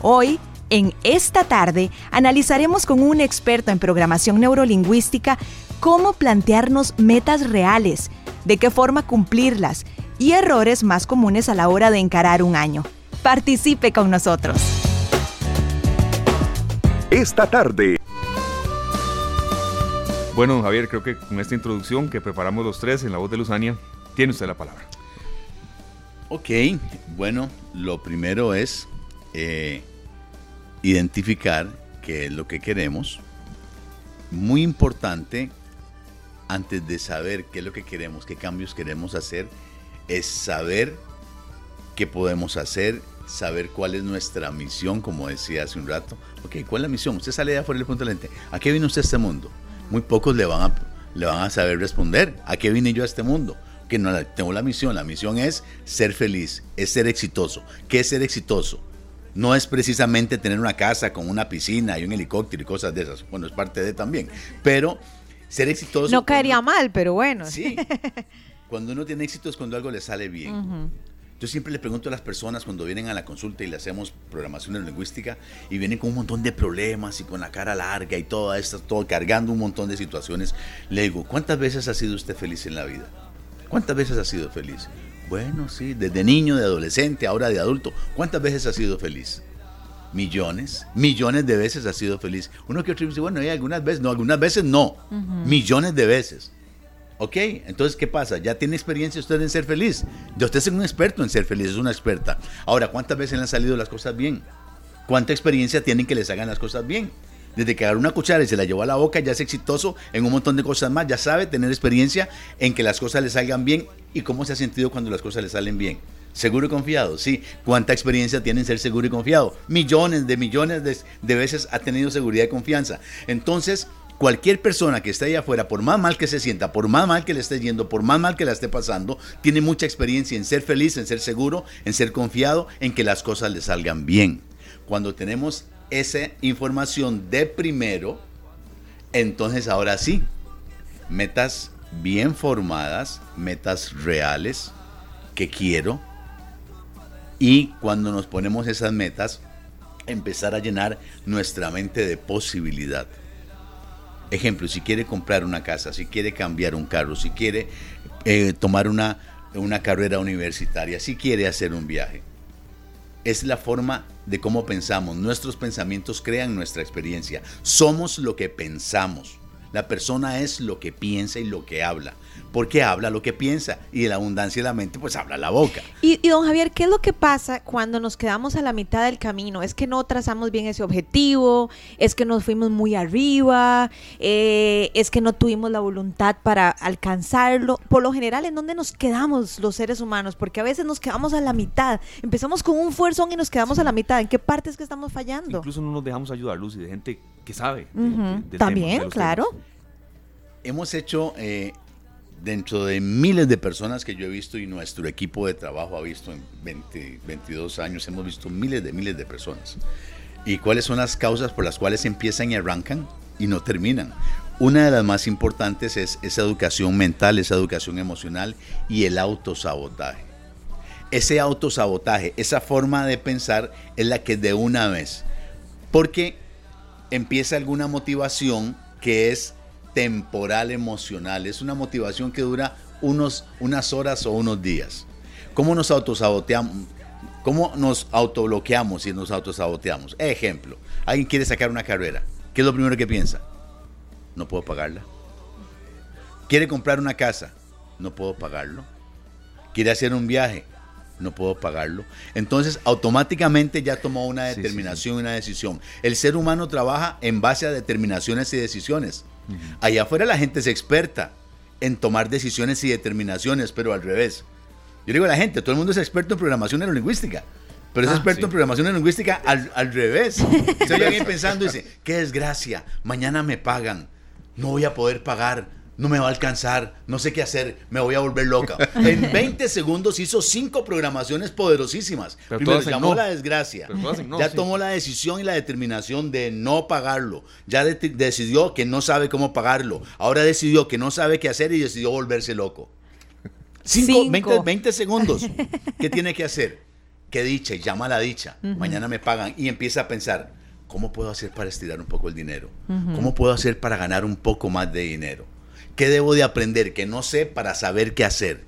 Hoy, en esta tarde, analizaremos con un experto en programación neurolingüística cómo plantearnos metas reales, de qué forma cumplirlas y errores más comunes a la hora de encarar un año. Participe con nosotros. Esta tarde. Bueno, Javier, creo que con esta introducción que preparamos los tres en la voz de Luzania, tiene usted la palabra. Ok, bueno, lo primero es eh, identificar qué es lo que queremos. Muy importante antes de saber qué es lo que queremos, qué cambios queremos hacer, es saber qué podemos hacer, saber cuál es nuestra misión, como decía hace un rato. Ok, ¿cuál es la misión? Usted sale de afuera del punto de lente. ¿A qué vino usted a este mundo? Muy pocos le van a, le van a saber responder. ¿A qué vine yo a este mundo? Que no tengo la misión. La misión es ser feliz, es ser exitoso. ¿Qué es ser exitoso? No es precisamente tener una casa con una piscina y un helicóptero y cosas de esas. Bueno, es parte de también. Pero ser exitoso. No caería mal, pero bueno. Sí. [laughs] Cuando uno tiene éxito es cuando algo le sale bien. Yo siempre le pregunto a las personas cuando vienen a la consulta y le hacemos programación lingüística y vienen con un montón de problemas y con la cara larga y todo esto, todo cargando un montón de situaciones, le digo, ¿cuántas veces ha sido usted feliz en la vida? ¿Cuántas veces ha sido feliz? Bueno, sí, desde niño, de adolescente, ahora de adulto. ¿Cuántas veces ha sido feliz? millones, millones de veces ha sido feliz. Uno que otro dice, bueno, hay algunas veces, no, algunas veces no, millones de veces. Ok, entonces, ¿qué pasa? Ya tiene experiencia usted en ser feliz. De usted es un experto en ser feliz, es una experta. Ahora, ¿cuántas veces le han salido las cosas bien? ¿Cuánta experiencia tienen que les hagan las cosas bien? Desde que agarró una cuchara y se la llevó a la boca, ya es exitoso en un montón de cosas más, ya sabe tener experiencia en que las cosas le salgan bien y cómo se ha sentido cuando las cosas le salen bien. Seguro y confiado, sí. ¿Cuánta experiencia tiene en ser seguro y confiado? Millones de millones de, veces ha tenido seguridad y confianza. Entonces, cualquier persona que esté ahí afuera, por más mal que se sienta, por más mal que le esté yendo, por más mal que la esté pasando, tiene mucha experiencia en ser feliz, en ser seguro, en ser confiado, en que las cosas le salgan bien. Cuando tenemos esa información de primero, entonces ahora sí, metas bien formadas, metas reales que quiero, y cuando nos ponemos esas metas, empezar a llenar nuestra mente de posibilidad. Ejemplo, si quiere comprar una casa, si quiere cambiar un carro, si quiere eh, tomar una, una carrera universitaria, si quiere hacer un viaje. Es la forma de cómo pensamos. Nuestros pensamientos crean nuestra experiencia. Somos lo que pensamos. La persona es lo que piensa y lo que habla porque habla lo que piensa y de la abundancia de la mente pues habla la boca. Y, don Javier, ¿qué es lo que pasa cuando nos quedamos a la mitad del camino? Es que no trazamos bien ese objetivo, es que nos fuimos muy arriba, eh, es que no tuvimos la voluntad para alcanzarlo. Por lo general, ¿en dónde nos quedamos los seres humanos? Porque a veces nos quedamos a la mitad, empezamos con un fuerzón y nos quedamos a la mitad. ¿En qué parte es que estamos fallando? Incluso no nos dejamos ayudar, Lucy, de gente que sabe. También, claro. Hemos hecho eh, dentro de miles de personas que yo he visto y nuestro equipo de trabajo ha visto en 20, 22 años, hemos visto miles de miles de personas. ¿Y cuáles son las causas por las cuales empiezan y arrancan y no terminan? Una de las más importantes es esa educación mental, esa educación emocional y el autosabotaje. Ese autosabotaje, esa forma de pensar es la que de una vez, porque empieza alguna motivación que es temporal emocional. Es una motivación que dura unos, unas horas o unos días. ¿Cómo nos autosaboteamos? ¿Cómo nos autobloqueamos y nos autosaboteamos? Ejemplo, alguien quiere sacar una carrera. ¿Qué es lo primero que piensa? No puedo pagarla. Quiere comprar una casa. No puedo pagarlo. quiere hacer un viaje, no puedo pagarlo. Entonces, automáticamente ya tomó una determinación y una decisión. El ser humano trabaja en base a determinaciones y decisiones. Allá afuera la gente es experta en tomar decisiones y determinaciones, pero al revés. Yo digo a la gente, todo el mundo es experto en programación neurolingüística. Pero es ah, experto en programación neurolingüística al, al revés. [laughs] Se oye alguien pensando y dice, qué desgracia, mañana me pagan, no voy a poder pagar, no me va a alcanzar, no sé qué hacer, me voy a volver loca. En [laughs] 20 segundos hizo cinco programaciones poderosísimas. Primero llamó la desgracia, ya tomó la decisión y la determinación de no pagarlo, ya decidió que no sabe cómo pagarlo, ahora decidió que no sabe qué hacer y decidió volverse loco. Cinco, 20, segundos. ¿Qué [laughs] tiene que hacer? ¿Qué dicha? Llama a la dicha. Mañana me pagan y empieza a pensar, ¿cómo puedo hacer para estirar un poco el dinero? ¿Cómo puedo hacer para ganar un poco más de dinero? ¿Qué debo de aprender que no sé para saber qué hacer?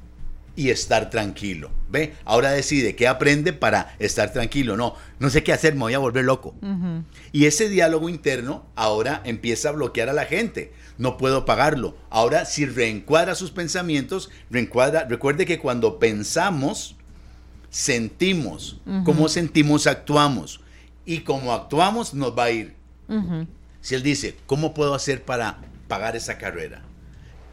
Y estar tranquilo. ¿Ve? Ahora decide qué aprende para estar tranquilo. No, no sé qué hacer, me voy a volver loco. Y ese diálogo interno ahora empieza a bloquear a la gente. No puedo pagarlo. Ahora, si reencuadra sus pensamientos, reencuadra. Recuerde que cuando pensamos, sentimos. Como sentimos, actuamos. Y como actuamos, nos va a ir. Si él dice, ¿cómo puedo hacer para pagar esa carrera?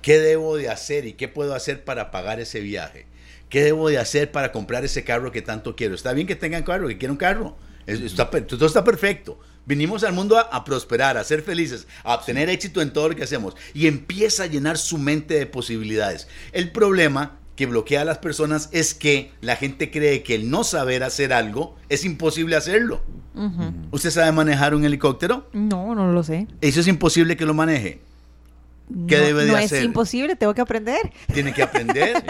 ¿Qué debo de hacer y qué puedo hacer para pagar ese viaje? ¿Qué debo de hacer para comprar ese carro que tanto quiero? Está bien que tengan carro, que quiera un carro. Está, todo está perfecto. Vinimos al mundo a, prosperar, a ser felices, a obtener éxito en todo lo que hacemos. Y empieza a llenar su mente de posibilidades. El problema que bloquea a las personas es que la gente cree que el no saber hacer algo es imposible hacerlo. ¿Usted sabe manejar un helicóptero? No, no lo sé. Eso es imposible que lo maneje. ¿Qué debe de hacer? No es imposible, tengo que aprender. Tiene que aprender. [laughs]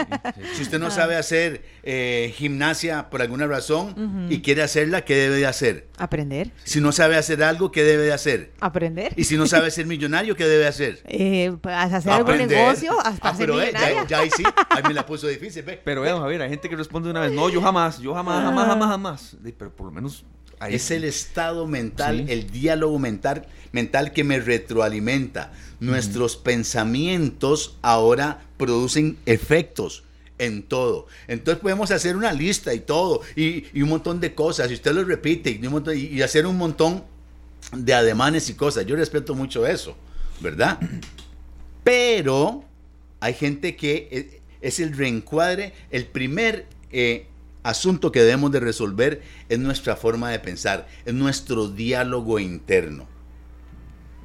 Si usted no ah. sabe hacer eh, gimnasia por alguna razón y quiere hacerla, ¿qué debe de hacer? Aprender. Si no sabe hacer algo, ¿qué debe de hacer? Aprender. Y si no sabe [laughs] ser millonario, ¿qué debe hacer? Eh, pues, hacer algún negocio hasta ah, ser pero, eh, ya, ahí sí, ahí me la puso [laughs] difícil. Pero veamos, a ver, hay gente que responde una vez, no, yo jamás, yo jamás, jamás, jamás, jamás. Pero por lo menos es el estado mental, el diálogo mental, mental que me retroalimenta. Nuestros pensamientos ahora producen efectos en todo. Entonces podemos hacer una lista y todo, y, un montón de cosas, y usted lo repite, y, y, hacer un montón de ademanes y cosas. Yo respeto mucho eso, ¿verdad? [clears throat] Pero hay gente que eh, es el reencuadre, el primer eh, asunto que debemos de resolver es nuestra forma de pensar, es nuestro diálogo interno.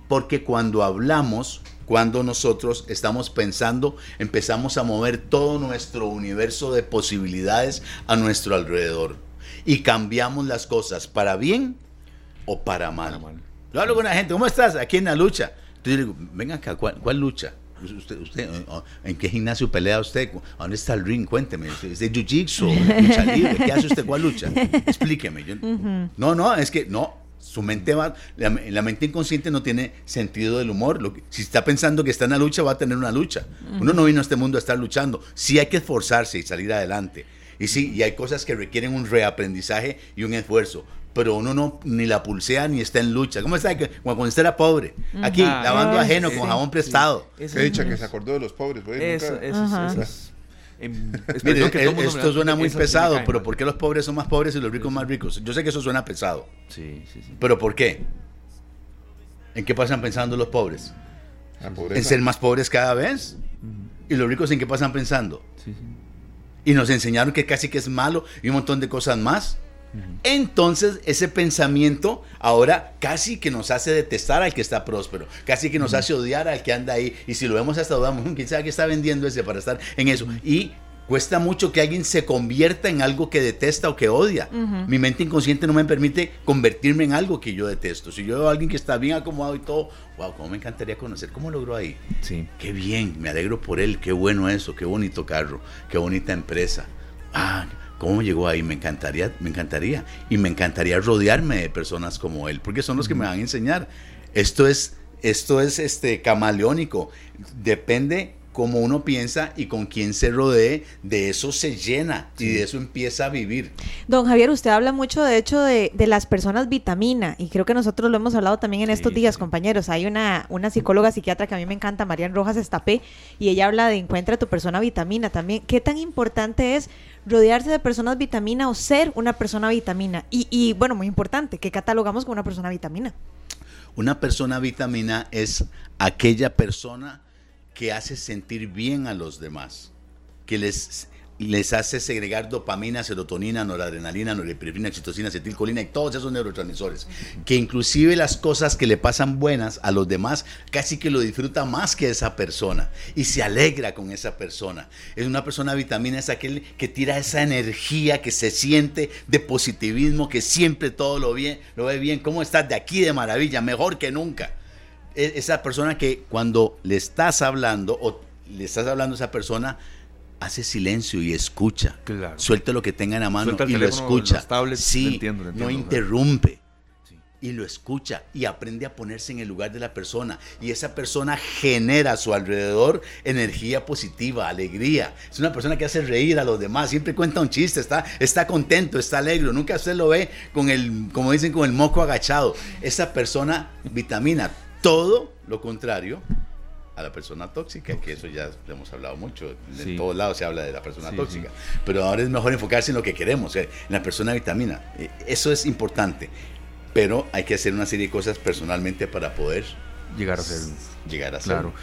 Porque cuando hablamos, cuando nosotros estamos pensando, empezamos a mover todo nuestro universo de posibilidades a nuestro alrededor. Y cambiamos las cosas para bien o para mal. Yo hablo con la gente, ¿cómo estás? Aquí en la lucha. Entonces digo, venga acá, cuál lucha? Usted, usted, ¿En qué gimnasio pelea usted? ¿Dónde está el ring? Cuénteme. ¿Es de jiu-jitsu? [laughs] ¿Lucha libre? ¿Qué hace usted? ¿Cuál lucha? Explíqueme. No, no, es que no. Su mente va, la, mente inconsciente no tiene sentido del humor. Lo si está pensando que está en la lucha, va a tener una lucha. Uno no vino a este mundo a estar luchando. Sí hay que esforzarse y salir adelante. Y sí, y hay cosas que requieren un reaprendizaje y un esfuerzo pero uno no ni la pulsea ni está en lucha. ¿Cómo está? Cuando usted era pobre. Aquí, ah, lavando ajeno con jabón prestado. Qué dicha que se acordó de los pobres. eso, eso, eso, esto suena muy pesado, pero ¿por qué los pobres son más pobres y los ricos más ricos? Yo sé que eso suena pesado. Sí, sí, sí. ¿Pero por qué? ¿En qué pasan pensando los pobres? ¿En ser más pobres cada vez? ¿Y los ricos en qué pasan pensando? Sí, sí. Y nos enseñaron que casi que es malo y un montón de cosas más. Entonces, ese pensamiento ahora casi que nos hace detestar al que está próspero, casi que nos hace odiar al que anda ahí. Y si lo vemos hasta dudamos, quién sabe qué está vendiendo ese para estar en eso. Y cuesta mucho que alguien se convierta en algo que detesta o que odia. Mi mente inconsciente no me permite convertirme en algo que yo detesto. Si yo veo a alguien que está bien acomodado y todo, wow, cómo me encantaría conocer cómo logró ahí. Sí. Qué bien, me alegro por él, qué bueno eso, qué bonito carro, qué bonita empresa. Ah, ¿Cómo llegó ahí? Me encantaría, me encantaría. Y me encantaría rodearme de personas como él, porque son los que me van a enseñar. Esto es, esto es este, camaleónico. Depende como uno piensa y con quien se rodee, de eso se llena y de eso empieza a vivir. Don Javier, usted habla mucho de hecho de, las personas vitamina y creo que nosotros lo hemos hablado también en estos días, compañeros. Hay una, una psicóloga psiquiatra que a mí me encanta, Marian Rojas Estapé, y ella habla de encuentra tu persona vitamina también. ¿Qué tan importante es rodearse de personas vitamina o ser una persona vitamina? Y, y bueno, muy importante, ¿qué catalogamos como una persona vitamina? Una persona vitamina es aquella persona que hace sentir bien a los demás, que les, les hace segregar dopamina, serotonina, noradrenalina, norepinefrina, oxitocina, acetilcolina y todos esos neurotransmisores, que inclusive las cosas que le pasan buenas a los demás, casi que lo disfruta más que esa persona y se alegra con esa persona. Es una persona vitamina, es aquel que tira esa energía, que se siente de positivismo, que siempre todo lo, bien, lo ve bien. ¿Cómo estás de aquí de maravilla? Mejor que nunca e, esa persona que cuando le estás hablando o le estás hablando a esa persona, hace silencio y escucha. Suelta lo que tenga en la mano y lo escucha. sí, no interrumpe. Y lo escucha y aprende a ponerse en el lugar de la persona. Y esa persona genera a su alrededor energía positiva, alegría. Es una persona que hace reír a los demás. Siempre cuenta un chiste, está, está contento, está alegre. Nunca usted lo ve con el, como dicen, con el moco agachado. Esa persona vitamina todo lo contrario a la persona tóxica, que eso ya lo hemos hablado mucho, en todos lados se habla de la persona tóxica, pero ahora es mejor enfocarse en lo que queremos, en la persona vitamina, eh, eso es importante, pero hay que hacer una serie de cosas personalmente para poder llegar a ser llegar a ser. Claro.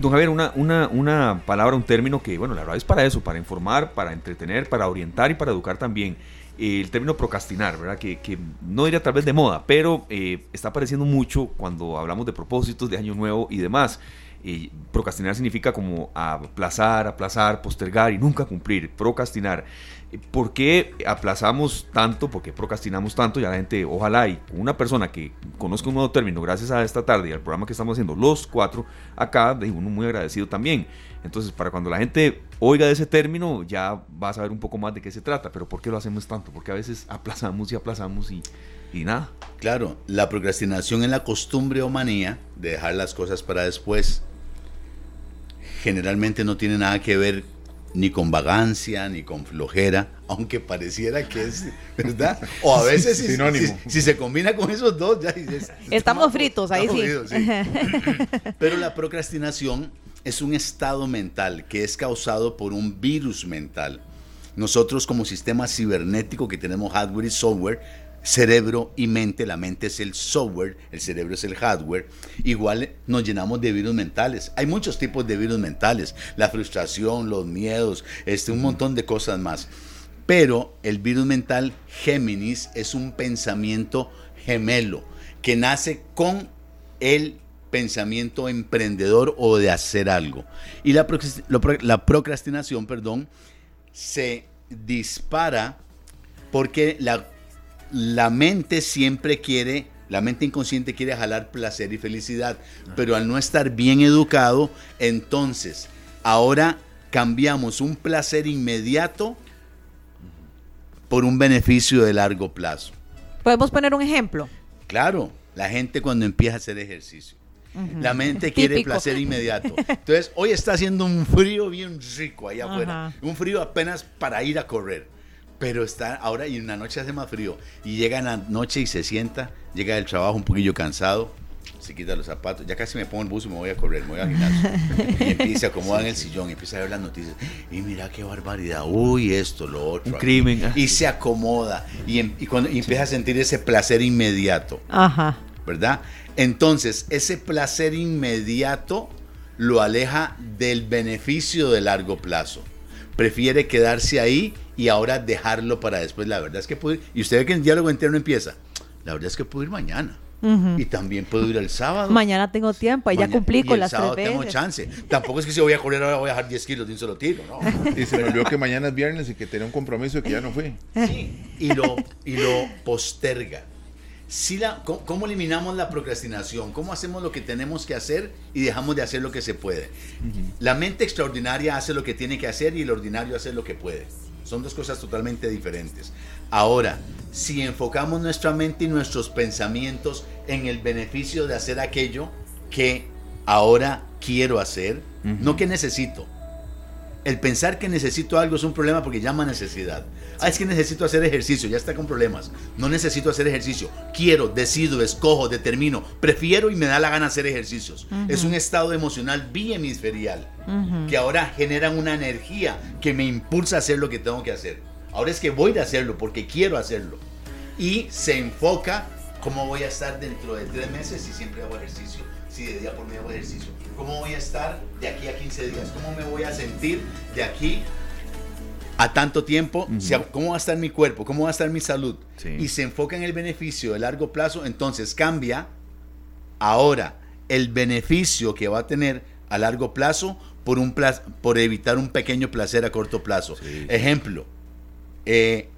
Don Javier una, una, una palabra un término que bueno la verdad es para eso para informar para entretener para orientar y para educar también. El término procrastinar, ¿verdad? Que, que, no diría tal vez de moda, pero eh, está apareciendo mucho cuando hablamos de propósitos de año nuevo y demás. Eh, procrastinar significa como aplazar, aplazar, postergar y nunca cumplir. Procrastinar. ¿Por qué aplazamos tanto? ¿Por qué procrastinamos tanto? Ya la gente, ojalá y una persona que conozca un nuevo término, gracias a esta tarde y al programa que estamos haciendo los cuatro acá, de uno muy agradecido también. Entonces, para cuando la gente oiga de ese término, ya va a saber un poco más de qué se trata. Pero ¿por qué lo hacemos tanto? Porque a veces aplazamos y aplazamos y, y nada. Claro, la procrastinación es la costumbre o manía de dejar las cosas para después. Generalmente no tiene nada que ver ni con vagancia, ni con flojera, aunque pareciera que es, ¿verdad? O a veces si, se combina con esos dos, ya [laughs] estamos fritos, ahí sí. [laughs] Pero la procrastinación es un estado mental que es causado por un virus mental. Nosotros como sistema cibernético que tenemos hardware y software, cerebro y mente, la mente es el software, el cerebro es el hardware, igual nos llenamos de virus mentales. Hay muchos tipos de virus mentales, la frustración, los miedos, este, un montón de cosas más. Pero el virus mental Géminis es un pensamiento gemelo que nace con el pensamiento emprendedor o de hacer algo. Y la, la procrastinación, perdón, se dispara porque la la mente siempre quiere, la mente inconsciente quiere jalar placer y felicidad, pero al no estar bien educado, entonces ahora cambiamos un placer inmediato por un beneficio de largo plazo. ¿Podemos poner un ejemplo? Claro, la gente cuando empieza a hacer ejercicio. La mente quiere placer inmediato. Entonces, hoy está haciendo un frío bien rico allá afuera. Un frío apenas para ir a correr pero está ahora y en la noche hace más frío y llega en la noche y se sienta, llega del trabajo un poquillo cansado, se quita los zapatos, ya casi me pongo el bus y me voy a correr, me voy a gimnasio. y empieza a acomodar en el sillón, y empieza a ver las noticias. Y mira qué barbaridad, uy, esto, lo otro. Un crimen. Y se acomoda y, em, cuando, empieza a sentir ese placer inmediato. Ajá. ¿Verdad? Entonces, ese placer inmediato lo aleja del beneficio de largo plazo. Prefiere quedarse ahí y ahora dejarlo para después. La verdad es que puedo ir, y usted ve que el diálogo interno empieza, la verdad es que puedo ir mañana. Y también puedo ir el sábado. Mañana tengo tiempo, y ya cumplí con las sábado tengo chance. Tampoco es que si voy a correr ahora voy a dejar 10 kilos de un solo tiro, ¿no? [laughs] Y se me olvidó que mañana es viernes y que tenía un compromiso y que ya no fui. Sí, y lo, y lo posterga. Si la, ¿Cómo eliminamos la procrastinación? ¿Cómo hacemos lo que tenemos que hacer y dejamos de hacer lo que se puede? La mente extraordinaria hace lo que tiene que hacer y el ordinario hace lo que puede. Son dos cosas totalmente diferentes. Ahora, si enfocamos nuestra mente y nuestros pensamientos en el beneficio de hacer aquello que ahora quiero hacer, no que necesito. El pensar que necesito algo es un problema porque llama necesidad. Ah, es que necesito hacer ejercicio, ya está con problemas. No necesito hacer ejercicio. Quiero, decido, escojo, determino, prefiero y me da la gana hacer ejercicios. Es un estado emocional bihemisferial que ahora genera una energía que me impulsa a hacer lo que tengo que hacer. Ahora es que voy a hacerlo porque quiero hacerlo. Y se enfoca cómo voy a estar dentro de tres meses si siempre hago ejercicio, si de día por medio hago ejercicio. ¿Cómo voy a estar de aquí a 15 días? ¿Cómo me voy a sentir de aquí a tanto tiempo? ¿Cómo va a estar mi cuerpo? ¿Cómo va a estar mi salud? Y se enfoca en el beneficio de largo plazo, entonces cambia ahora el beneficio que va a tener a largo plazo por, un por evitar un pequeño placer a corto plazo. Ejemplo, eh,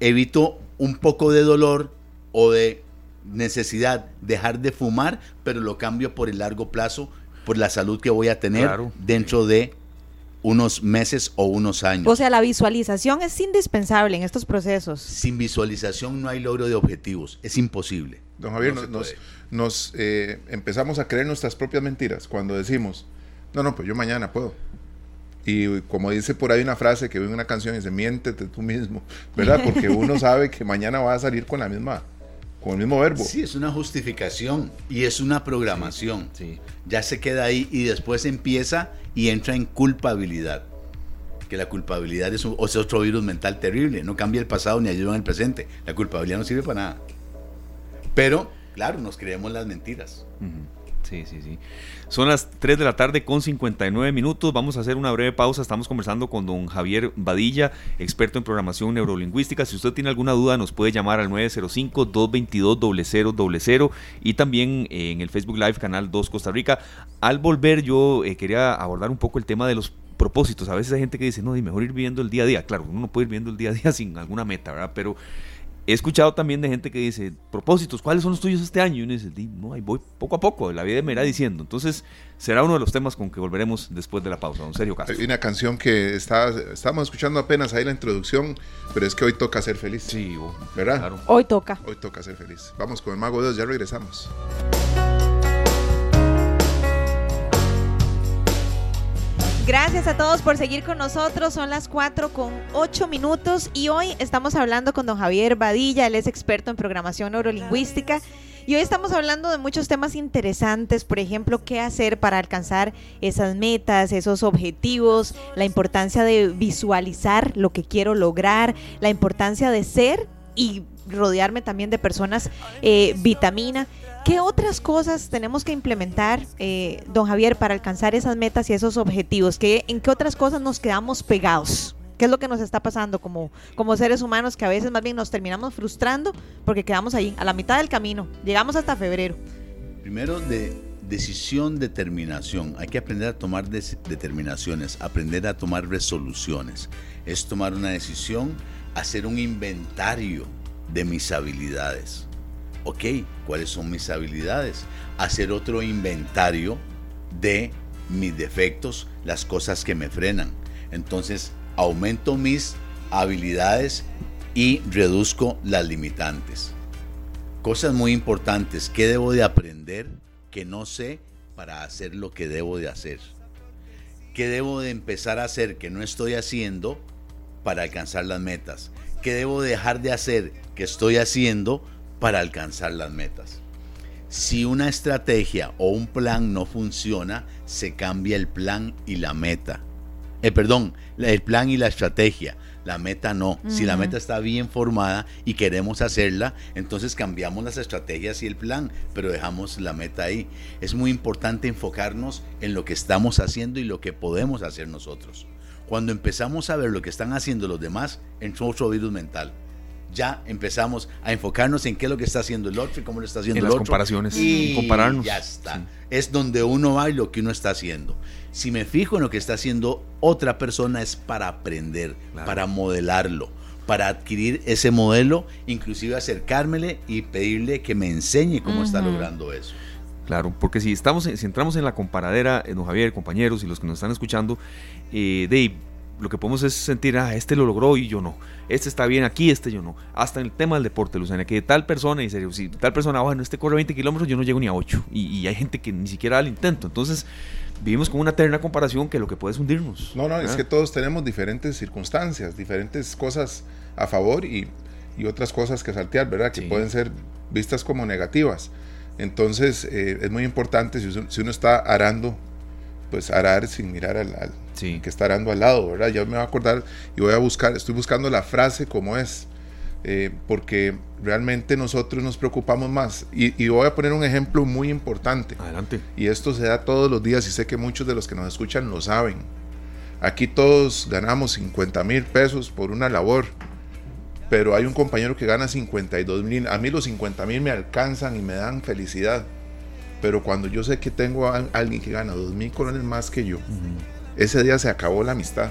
evito un poco de dolor o de necesidad dejar de fumar, pero lo cambio por el largo plazo, por la salud que voy a tener dentro de unos meses o unos años. O sea, la visualización es indispensable en estos procesos. Sin visualización no hay logro de objetivos, es imposible. Don Javier, nos, eh, empezamos a creer nuestras propias mentiras cuando decimos, no, no, pues yo mañana puedo. Y como dice por ahí una frase que ve en una canción, dice, miéntete tú mismo, ¿verdad? [laughs] Porque uno sabe que mañana va a salir con la misma, con el mismo verbo. Sí, es una justificación y es una programación. Sí. Ya se queda ahí y después empieza y entra en culpabilidad. Que la culpabilidad es, otro virus mental terrible, no cambia el pasado ni ayuda en el presente. La culpabilidad no sirve para nada. Pero, claro, nos creemos las mentiras. Sí, sí, sí. Son las 3 de la tarde con 59 minutos. Vamos a hacer una breve pausa. Estamos conversando con don Javier Badilla, experto en programación neurolingüística. Si usted tiene alguna duda, nos puede llamar al 905-222-0000 y también en el Facebook Live Canal 2 Costa Rica. Al volver, yo eh, quería abordar un poco el tema de los propósitos. A veces hay gente que dice, no, y mejor ir viviendo el día a día. Claro, uno no puede ir viviendo el día a día [laughs] sin alguna meta, ¿verdad? Pero he escuchado también de gente que dice, propósitos, ¿cuáles son los tuyos este año? Y uno dice, no, ahí voy poco a poco, la vida me irá diciendo. Entonces, será uno de los temas con que volveremos después de la pausa, don Sergio Castro. Hay una canción que está, estábamos escuchando apenas ahí la introducción, pero es que hoy toca ser feliz. Sí, ¿verdad? Hoy toca. Hoy toca ser feliz. Vamos con el Mago de Dios, ya regresamos. Gracias a todos por seguir con nosotros. Son las 4 con 8 minutos y hoy estamos hablando con don Javier Badilla. Él es experto en programación neurolingüística. Y hoy estamos hablando de muchos temas interesantes, por ejemplo, qué hacer para alcanzar esas metas, esos objetivos, la importancia de visualizar lo que quiero lograr, la importancia de ser y rodearme también de personas eh, vitamina. ¿Qué otras cosas tenemos que implementar, eh, don Javier, para alcanzar esas metas y esos objetivos? ¿Qué, ¿En qué otras cosas nos quedamos pegados? ¿Qué es lo que nos está pasando como, como seres humanos que a veces más bien nos terminamos frustrando porque quedamos ahí, a la mitad del camino? Llegamos hasta febrero. Primero, de decisión, determinación. Hay que aprender a tomar determinaciones, aprender a tomar resoluciones. Es tomar una decisión, hacer un inventario de mis habilidades ok, ¿cuáles son mis habilidades? Hacer otro inventario de mis defectos, las cosas que me frenan. Entonces, aumento mis habilidades y reduzco las limitantes. Cosas muy importantes, ¿qué debo de aprender que no sé para hacer lo que debo de hacer? ¿Qué debo de empezar a hacer que no estoy haciendo para alcanzar las metas? ¿Qué debo dejar de hacer que estoy haciendo para alcanzar las metas. Si una estrategia o un plan no funciona, se cambia el plan y la meta. Eh, perdón, el plan y la estrategia. La meta no. Si la meta está bien formada y queremos hacerla, entonces cambiamos las estrategias y el plan, pero dejamos la meta ahí. Es muy importante enfocarnos en lo que estamos haciendo y lo que podemos hacer nosotros. Cuando empezamos a ver lo que están haciendo los demás, entra otro virus mental ya empezamos a enfocarnos en qué es lo que está haciendo el otro y cómo lo está haciendo el otro. las comparaciones, y compararnos. Ya está. Es donde uno va y lo que uno está haciendo. Si me fijo en lo que está haciendo otra persona es para aprender, para modelarlo, para adquirir ese modelo, inclusive acercármele y pedirle que me enseñe cómo está logrando eso. Claro, porque si estamos, si entramos en la comparadera, eh, don Javier, compañeros y los que nos están escuchando, eh, Dave, lo que podemos es sentir, ah, este lo logró y yo no. Este está bien aquí, este yo no. Hasta en el tema del deporte, Luciana, que tal persona, y serio, si tal persona, bueno, este corre 20 kilómetros, yo no llego ni a 8. Y, hay gente que ni siquiera da el intento. Entonces, vivimos con una terna comparación que lo que puede es hundirnos. No, no, es que todos tenemos diferentes circunstancias, diferentes cosas a favor y, otras cosas que saltear, ¿verdad? Que pueden ser vistas como negativas. Entonces, eh, es muy importante si uno, está arando, pues arar sin mirar al, que está al lado, ¿verdad? Ya me voy a acordar y voy a buscar, estoy buscando la frase como es, eh, porque realmente nosotros nos preocupamos más. Y, voy a poner un ejemplo muy importante. Adelante. Y esto se da todos los días y sé que muchos de los que nos escuchan lo saben. Aquí todos ganamos 50 mil pesos por una labor pero hay un compañero que gana 52 mil. A mí los 50 mil me alcanzan y me dan felicidad. Pero cuando yo sé que tengo a alguien que gana 2 mil colones más que yo, ese día se acabó la amistad.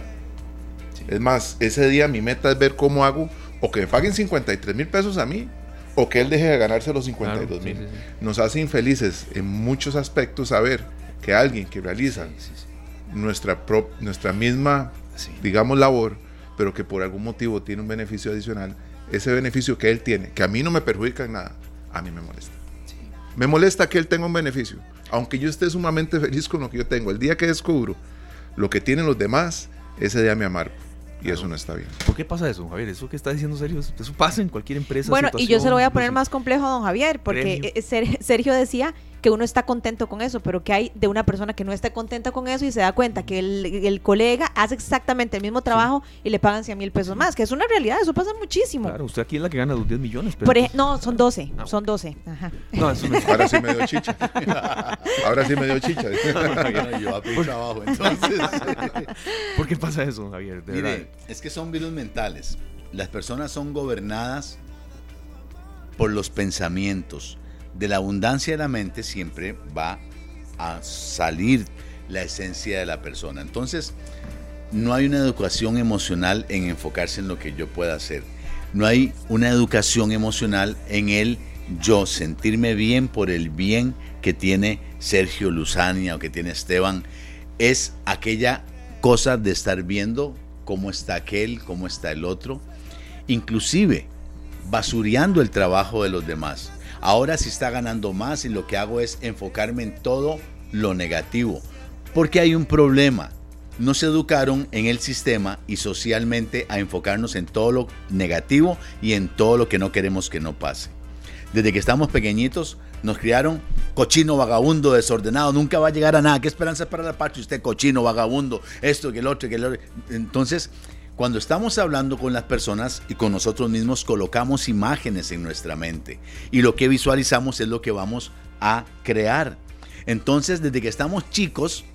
Es más, ese día mi meta es ver cómo hago o que me paguen 53 mil pesos a mí o que él deje de ganarse los 52 mil. Nos hace infelices en muchos aspectos saber que alguien que realiza nuestra, nuestra misma, digamos, labor, pero que por algún motivo tiene un beneficio adicional, ese beneficio que él tiene, que a mí no me perjudica en nada, a mí me molesta. Me molesta que él tenga un beneficio, aunque yo esté sumamente feliz con lo que yo tengo. El día que descubro lo que tienen los demás, ese día me amargo. Y eso no está bien. ¿Por qué pasa eso, Javier? Eso que está diciendo serio, eso pasa en cualquier empresa. Bueno, y yo se lo voy a poner más complejo a don Javier, porque eh, Sergio decía que uno está contento con eso, pero que hay de una persona que no está contenta con eso y se da cuenta que el, colega hace exactamente el mismo trabajo y le pagan 100 mil pesos más, que es una realidad, eso pasa muchísimo. Claro, usted aquí es la que gana los 10 millones. no, son 12, ah. son 12. Ajá. No, eso no Ahora sí me dio chicha. [laughs] Ahora sí me dio chicha. yo trabajo, entonces. [laughs] ¿Por qué pasa eso, Javier? Mire, es que son virus mentales. Las personas son gobernadas por los pensamientos de la abundancia de la mente siempre va a salir la esencia de la persona. Entonces, no hay una educación emocional en enfocarse en lo que yo pueda hacer. No hay una educación emocional en el yo sentirme bien por el bien que tiene Sergio Luzania o que tiene Esteban. Es aquella cosa de estar viendo cómo está aquel, cómo está el otro, inclusive basureando el trabajo de los demás. Ahora sí está ganando más y lo que hago es enfocarme en todo lo negativo. Porque hay un problema. No se educaron en el sistema y socialmente a enfocarnos en todo lo negativo y en todo lo que no queremos que no pase. Desde que estamos pequeñitos nos criaron cochino, vagabundo, desordenado, nunca va a llegar a nada. ¿Qué esperanza para la parte usted cochino, vagabundo, esto, que el otro, que el otro? Entonces, cuando estamos hablando con las personas y con nosotros mismos, colocamos imágenes en nuestra mente y lo que visualizamos es lo que vamos a crear. Entonces, desde que estamos chicos,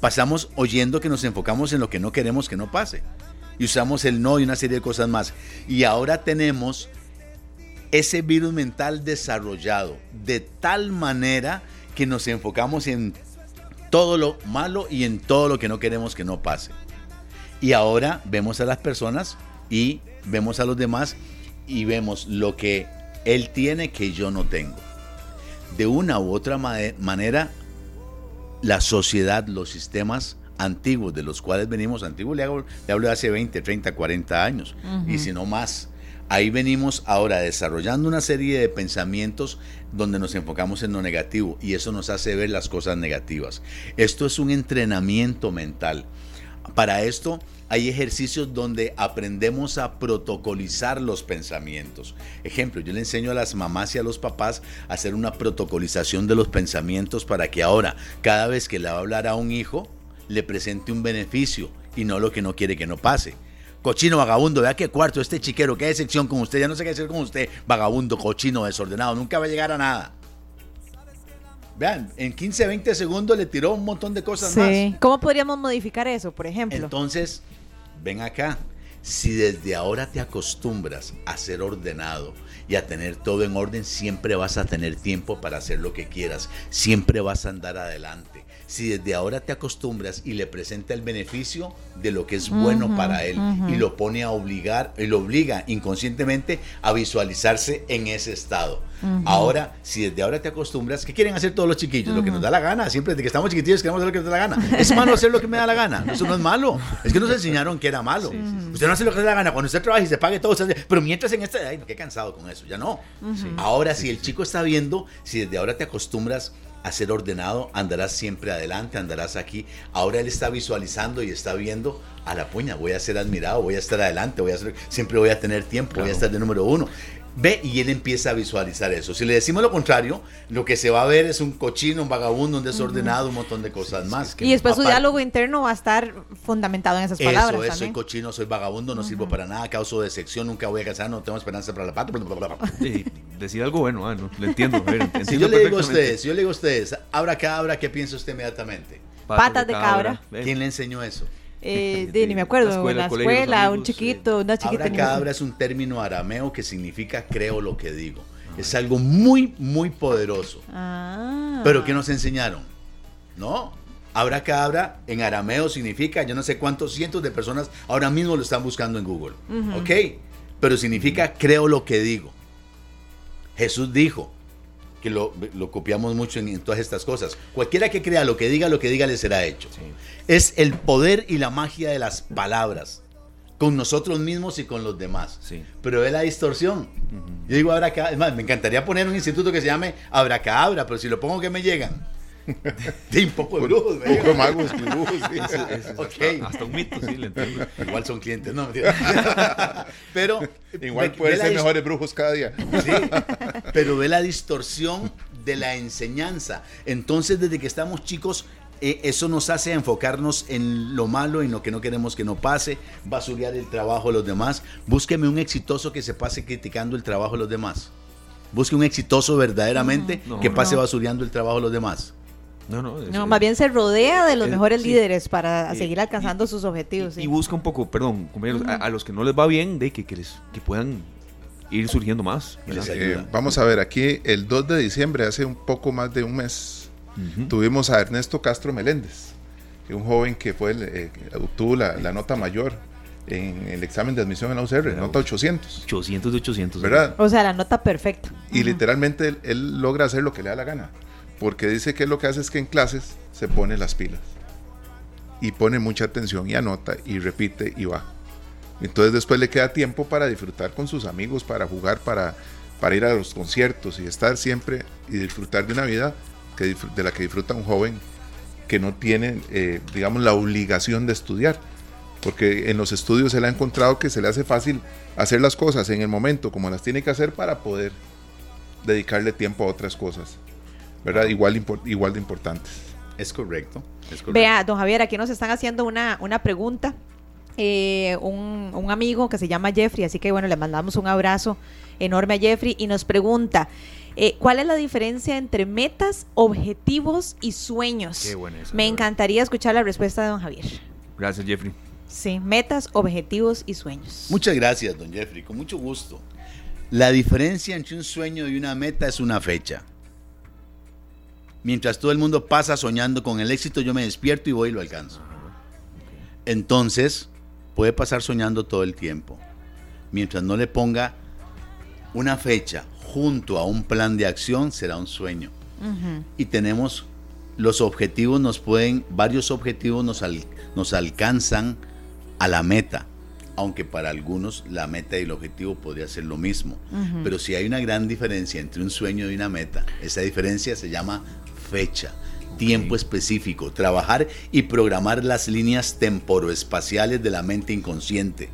pasamos oyendo que nos enfocamos en lo que no queremos que no pase. Y usamos el no y una serie de cosas más. Y ahora tenemos ese virus mental desarrollado de tal manera que nos enfocamos en todo lo malo y en todo lo que no queremos que no pase. Y ahora vemos a las personas y vemos a los demás y vemos lo que él tiene que yo no tengo. De una u otra manera, la sociedad, los sistemas antiguos de los cuales venimos, antiguos le, hablo, de hace 20, 30, 40 años, y si no más, ahí venimos ahora desarrollando una serie de pensamientos donde nos enfocamos en lo negativo y eso nos hace ver las cosas negativas. Esto es un entrenamiento mental. Para esto hay ejercicios donde aprendemos a protocolizar los pensamientos. Ejemplo, yo le enseño a las mamás y a los papás a hacer una protocolización de los pensamientos para que ahora, cada vez que le va a hablar a un hijo, le presente un beneficio y no lo que no quiere que no pase. Cochino, vagabundo, vea qué cuarto, este chiquero, qué decepción con usted, ya no sé qué hacer con usted, vagabundo, cochino, desordenado, nunca va a llegar a nada. Vean, en 15, 20 segundos le tiró un montón de cosas sí. ¿Cómo podríamos modificar eso, por ejemplo? Entonces, ven acá. Si desde ahora te acostumbras a ser ordenado y a tener todo en orden, siempre vas a tener tiempo para hacer lo que quieras. Siempre vas a andar adelante. Si desde ahora te acostumbras y le presenta el beneficio de lo que es bueno para él y lo pone a obligar, y lo obliga inconscientemente a visualizarse en ese estado Ahora, si desde ahora te acostumbras, ¿qué quieren hacer todos los chiquillos? Lo que nos da la gana. Siempre desde que estamos chiquitillos queremos hacer lo que nos da la gana. Es malo hacer lo que me da la gana. Eso no es malo. Es que nos enseñaron que era malo. Usted no hace lo que le da la gana. Cuando usted trabaja y se pague todo, pero mientras en este, ay, qué cansado con eso. Ya no. Ahora, si el chico está viendo, si desde ahora te acostumbras a ser ordenado, andarás siempre adelante, andarás aquí. Ahora él está visualizando y está viendo a la puña, voy a ser admirado, voy a estar adelante, voy a ser, siempre voy a tener tiempo, voy a estar de número uno. Ve y él empieza a visualizar eso. Si le decimos lo contrario, lo que se va a ver es un cochino, un vagabundo, un desordenado, un montón de cosas más. y después su diálogo interno va a estar fundamentado en esas palabras. Eso soy cochino, soy vagabundo, no sirvo para nada, causo de sección, nunca voy a casar, no tengo esperanza para la pata. Sí, decir algo bueno, ah, no, lo entiendo. [laughs] si yo le digo a ustedes, si yo le digo a ustedes, abra cabra, ¿qué piensa usted inmediatamente? Patas, de cabra. ¿Quién le enseñó eso? Eh, [laughs] ni me acuerdo, en la escuela, un chiquito, una chiquita. Ahora es un término arameo que significa creo lo que digo. Es algo muy, muy poderoso. Ah. Pero ¿qué nos enseñaron? No. Abra cabra en arameo significa, yo no sé cuántos cientos de personas ahora mismo lo están buscando en Google. ¿Ok? Pero significa creo lo que digo. Jesús dijo, que lo, copiamos mucho en, todas estas cosas. Cualquiera que crea lo que diga, lo que diga le será hecho. Es el poder y la magia de las palabras con nosotros mismos y con los demás. Pero es la distorsión. Yo digo abracadabra, me encantaría poner un instituto que se llame abracadabra, pero si lo pongo que me llegan. [laughs] De un poco de brujos, Un poco magos, brujos. Hasta un mito, sí, le entiendo. Igual son clientes, no, [laughs] Pero. Igual puede ser mejores brujos cada día. Sí, pero ve la distorsión de la enseñanza. Entonces, desde que estamos chicos, eh, eso nos hace enfocarnos en lo malo, en lo que no queremos que no pase, basurear el trabajo de los demás. Búsqueme un exitoso que se pase criticando el trabajo de los demás. Busque un exitoso verdaderamente que pase basureando el trabajo de los demás. No, no, no más bien se rodea de los mejores líderes para seguir alcanzando sus objetivos. Y, busca un poco, perdón, compañeros, a, los que no les va bien, de que, que, les, que puedan ir surgiendo más. Eh, vamos a ver, aquí el 2 de diciembre, hace un poco más de un mes, tuvimos a Ernesto Castro Meléndez, un joven que fue eh, obtuvo la, nota mayor en el examen de admisión en la UCR, nota 800. 800 de 800. ¿Verdad? O sea, la nota perfecta. Y literalmente él, logra hacer lo que le da la gana porque dice que lo que hace es que en clases se pone las pilas y pone mucha atención y anota y repite y va. Entonces después le queda tiempo para disfrutar con sus amigos, para jugar, para, ir a los conciertos y estar siempre y disfrutar de una vida que, de la que disfruta un joven que no tiene, eh, digamos, la obligación de estudiar. Porque en los estudios se le ha encontrado que se le hace fácil hacer las cosas en el momento como las tiene que hacer para poder dedicarle tiempo a otras cosas. ¿Verdad? Igual, igual de importantes. Es correcto, Vea, don Javier, aquí nos están haciendo una, una pregunta. Eh, un, un, amigo que se llama Jeffrey, así que bueno, le mandamos un abrazo enorme a Jeffrey y nos pregunta, eh, ¿cuál es la diferencia entre metas, objetivos y sueños? Qué bueno Me encantaría escuchar la respuesta de don Javier. Gracias, Jeffrey. Sí, metas, objetivos y sueños. Muchas gracias, don Jeffrey, con mucho gusto. La diferencia entre un sueño y una meta es una fecha. Mientras todo el mundo pasa soñando con el éxito, yo me despierto y voy y lo alcanzo. Entonces, puede pasar soñando todo el tiempo. Mientras no le ponga una fecha junto a un plan de acción, será un sueño. Y tenemos los objetivos, nos pueden, varios objetivos nos, nos alcanzan a la meta aunque para algunos la meta y el objetivo podría ser lo mismo. Pero si hay una gran diferencia entre un sueño y una meta, esa diferencia se llama fecha, tiempo específico, trabajar y programar las líneas temporoespaciales de la mente inconsciente.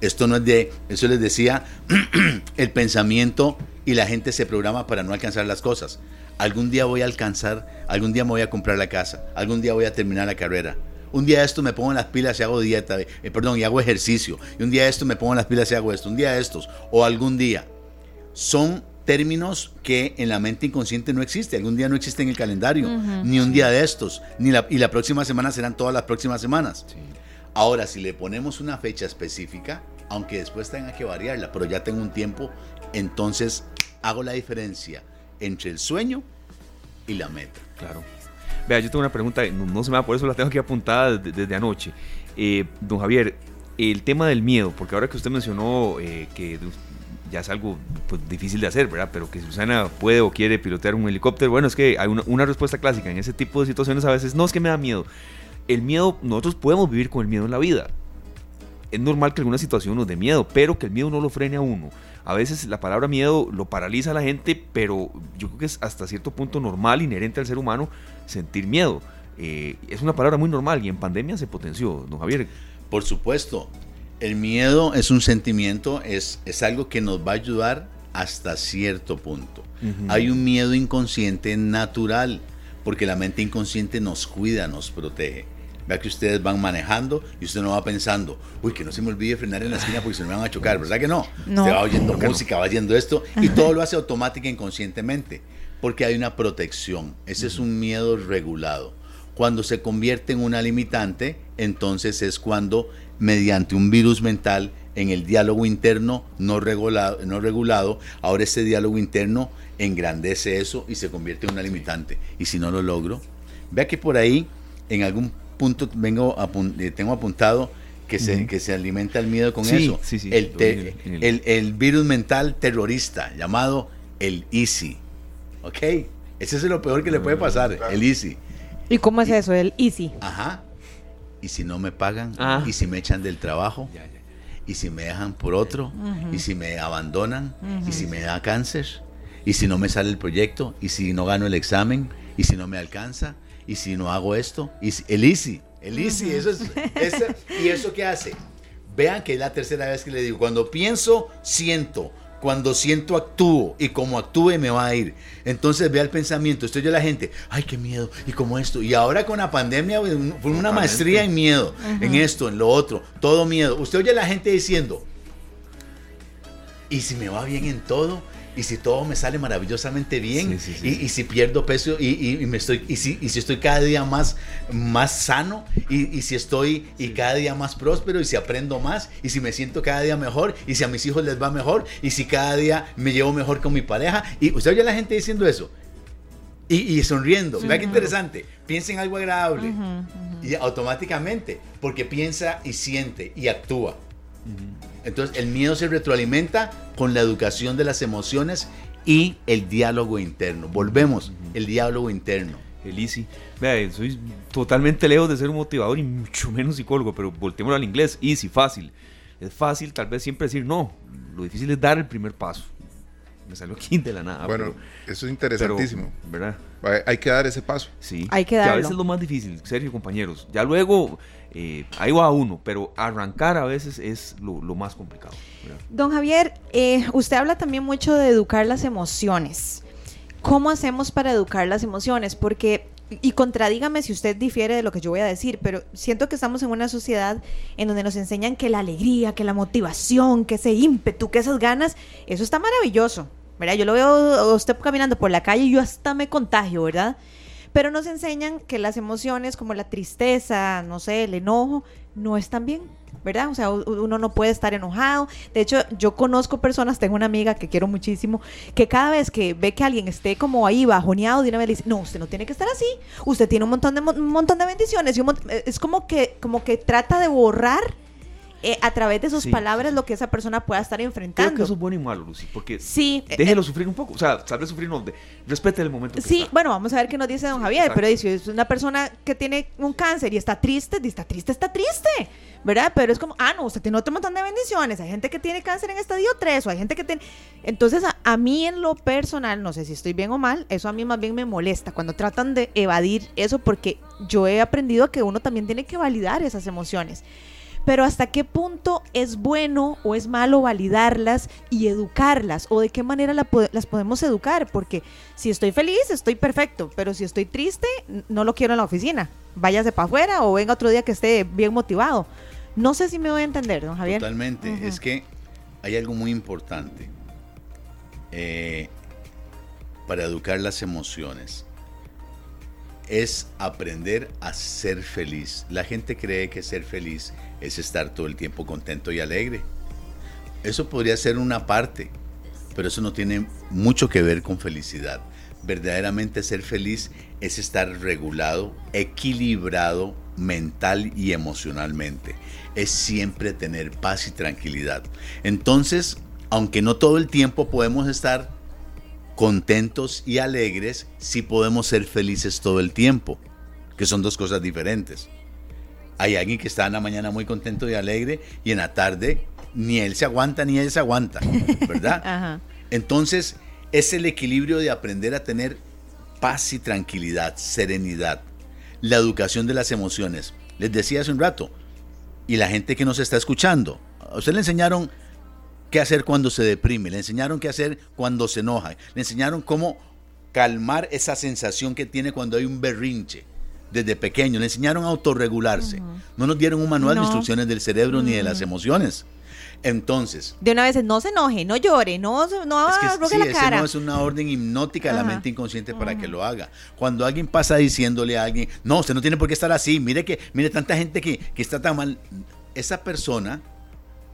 Esto no es de, eso les decía, [clears throat] el pensamiento y la gente se programa para no alcanzar las cosas. Algún día voy a alcanzar, algún día me voy a comprar la casa, algún día voy a terminar la carrera. Un día esto me pongo en las pilas y hago dieta, eh, perdón, y hago ejercicio. Y un día esto me pongo en las pilas y hago esto. Un día estos, o algún día. Son términos que en la mente inconsciente no existe. Algún día no existe en el calendario, ni un día de estos, ni la, y la próxima semana serán todas las próximas semanas. Ahora, si le ponemos una fecha específica, aunque después tenga que variarla, pero ya tengo un tiempo, entonces hago la diferencia entre el sueño y la meta. Claro. Vea, yo tengo una pregunta, no, se me va, por eso la tengo aquí apuntada desde, anoche. Eh, don Javier, el tema del miedo, porque ahora que usted mencionó eh, que ya es algo pues, difícil de hacer, ¿verdad? Pero que Susana puede o quiere pilotear un helicóptero, bueno, es que hay una, respuesta clásica en ese tipo de situaciones a veces, no es que me da miedo. El miedo, nosotros podemos vivir con el miedo en la vida. Es normal que alguna situación nos dé miedo, pero que el miedo no lo frene a uno. A veces la palabra miedo lo paraliza a la gente, pero yo creo que es hasta cierto punto normal, inherente al ser humano, sentir miedo. Eh, es una palabra muy normal y en pandemia se potenció, don Javier. Por supuesto, el miedo es un sentimiento, es, es algo que nos va a ayudar hasta cierto punto. Hay un miedo inconsciente natural, porque la mente inconsciente nos cuida, nos protege. Vea que ustedes van manejando y usted no va pensando, uy, que no se me olvide frenar en la esquina porque se me van a chocar, ¿verdad que no? no. Usted va oyendo música, va oyendo esto y todo lo hace automática inconscientemente, porque hay una protección. Ese es un miedo regulado. Cuando se convierte en una limitante, entonces es cuando mediante un virus mental en el diálogo interno no regulado, no regulado, ahora ese diálogo interno engrandece eso y se convierte en una limitante. Y si no lo logro, vea que por ahí en algún punto vengo eh, tengo apuntado que se, que se alimenta el miedo con eso. el, el, virus mental terrorista llamado el Easy. ¿Ok? Ese es lo peor que le puede pasar, el Easy. ¿Y cómo es eso, el easy? Ajá. Y si no me pagan, ah. y si me echan del trabajo, y si me dejan por otro, y si me abandonan, y si me da cáncer, y si no me sale el proyecto, y si no gano el examen, y si no me alcanza, y si no hago esto, y el easy, el easy, eso es, [laughs] ¿y eso qué hace? Vean que es la tercera vez que le digo, cuando pienso, siento, cuando siento actúo y como actúe me va a ir. Entonces ve el pensamiento, estoy yo la gente, ay, qué miedo, y como esto. Y ahora con la pandemia fue una maestría en miedo, en esto, en lo otro, todo miedo. Usted oye a la gente diciendo, ¿y si me va bien en todo? Y si todo me sale maravillosamente bien Y, si pierdo peso y, me estoy y si, si, estoy cada día más más sano y, si estoy y cada día más próspero y si aprendo más y si me siento cada día mejor y si a mis hijos les va mejor y si cada día me llevo mejor con mi pareja y usted oye a la gente diciendo eso y, sonriendo. Vea qué interesante. Piensa en algo agradable. Y automáticamente, porque piensa y siente y actúa. Entonces el miedo se retroalimenta con la educación de las emociones y el diálogo interno. Volvemos, el diálogo interno. El easy. Vea, soy totalmente lejos de ser un motivador y mucho menos psicólogo, pero volteemos al inglés, easy, fácil. Es fácil tal vez siempre decir no, lo difícil es dar el primer paso. Me salió aquí de la nada. Bueno, eso es interesantísimo. ¿verdad? Hay que dar ese paso. Sí, hay que darlo. Que a veces es lo más difícil, serio, compañeros. Ya luego eh, ahí va uno, pero arrancar a veces es lo, más complicado. Don Javier, eh, usted habla también mucho de educar las emociones. ¿Cómo hacemos para educar las emociones? Porque, y contradígame si usted difiere de lo que yo voy a decir, pero siento que estamos en una sociedad en donde nos enseñan que la alegría, que la motivación, que ese ímpetu, que esas ganas, eso está maravilloso. ¿verdad? Yo lo veo a usted caminando por la calle y yo hasta me contagio, ¿verdad? Pero nos enseñan que las emociones como la tristeza, no sé, el enojo, no están bien, ¿verdad? O sea, uno no puede estar enojado. De hecho, yo conozco personas, tengo una amiga que quiero muchísimo, que cada vez que ve que alguien esté como ahí bajoneado, de una dice, no, usted no tiene que estar así, usted tiene un montón de, un montón de bendiciones. Y es como que, como que trata de borrar eh, a través de sus palabras lo que esa persona pueda estar enfrentando. Creo que eso es bueno y malo, Lucy, porque sí, déjelo eh, sufrir un poco, o sea, sabe sufrir, no, respete el momento. sí, bueno, vamos a ver qué nos dice don Javier, pero es una persona que tiene un cáncer y está triste, está triste, está triste, ¿verdad? Pero es como, ah, no, usted tiene otro montón de bendiciones, hay gente que tiene cáncer en estadio 3 o hay gente que tiene... Entonces, a, a mí en lo personal, no sé si estoy bien o mal, eso a mí más bien me molesta cuando tratan de evadir eso porque yo he aprendido que uno también tiene que validar esas emociones pero hasta qué punto es bueno o es malo validarlas y educarlas o de qué manera las podemos educar, porque si estoy feliz estoy perfecto, pero si estoy triste no lo quiero en la oficina, váyase para afuera o venga otro día que esté bien motivado. No sé si me voy a entender, don Javier. Totalmente, es que hay algo muy importante eh, para educar las emociones es aprender a ser feliz. La gente cree que ser feliz es estar todo el tiempo contento y alegre. Eso podría ser una parte, pero eso no tiene mucho que ver con felicidad. Verdaderamente ser feliz es estar regulado, equilibrado mental y emocionalmente. Es siempre tener paz y tranquilidad. Entonces, aunque no todo el tiempo podemos estar contentos y alegres, sí podemos ser felices todo el tiempo, que son dos cosas diferentes. Hay alguien que está en la mañana muy contento y alegre y en la tarde ni él se aguanta ni él se aguanta, [laughs] ¿verdad? Entonces, es el equilibrio de aprender a tener paz y tranquilidad, serenidad, la educación de las emociones. Les decía hace un rato, y la gente que nos está escuchando, a usted le enseñaron qué hacer cuando se deprime, le enseñaron qué hacer cuando se enoja, le enseñaron cómo calmar esa sensación que tiene cuando hay un berrinche desde pequeño, le enseñaron a autorregularse. No nos dieron un manual de instrucciones del cerebro ni de las emociones. Entonces. De una vez, no se enoje, no llore, no, no es que, la cara. no es una orden hipnótica de la mente inconsciente para que lo haga. Cuando alguien pasa diciéndole a alguien, no, usted no tiene por qué estar así, mire que, mire tanta gente que, que está tan mal. Esa persona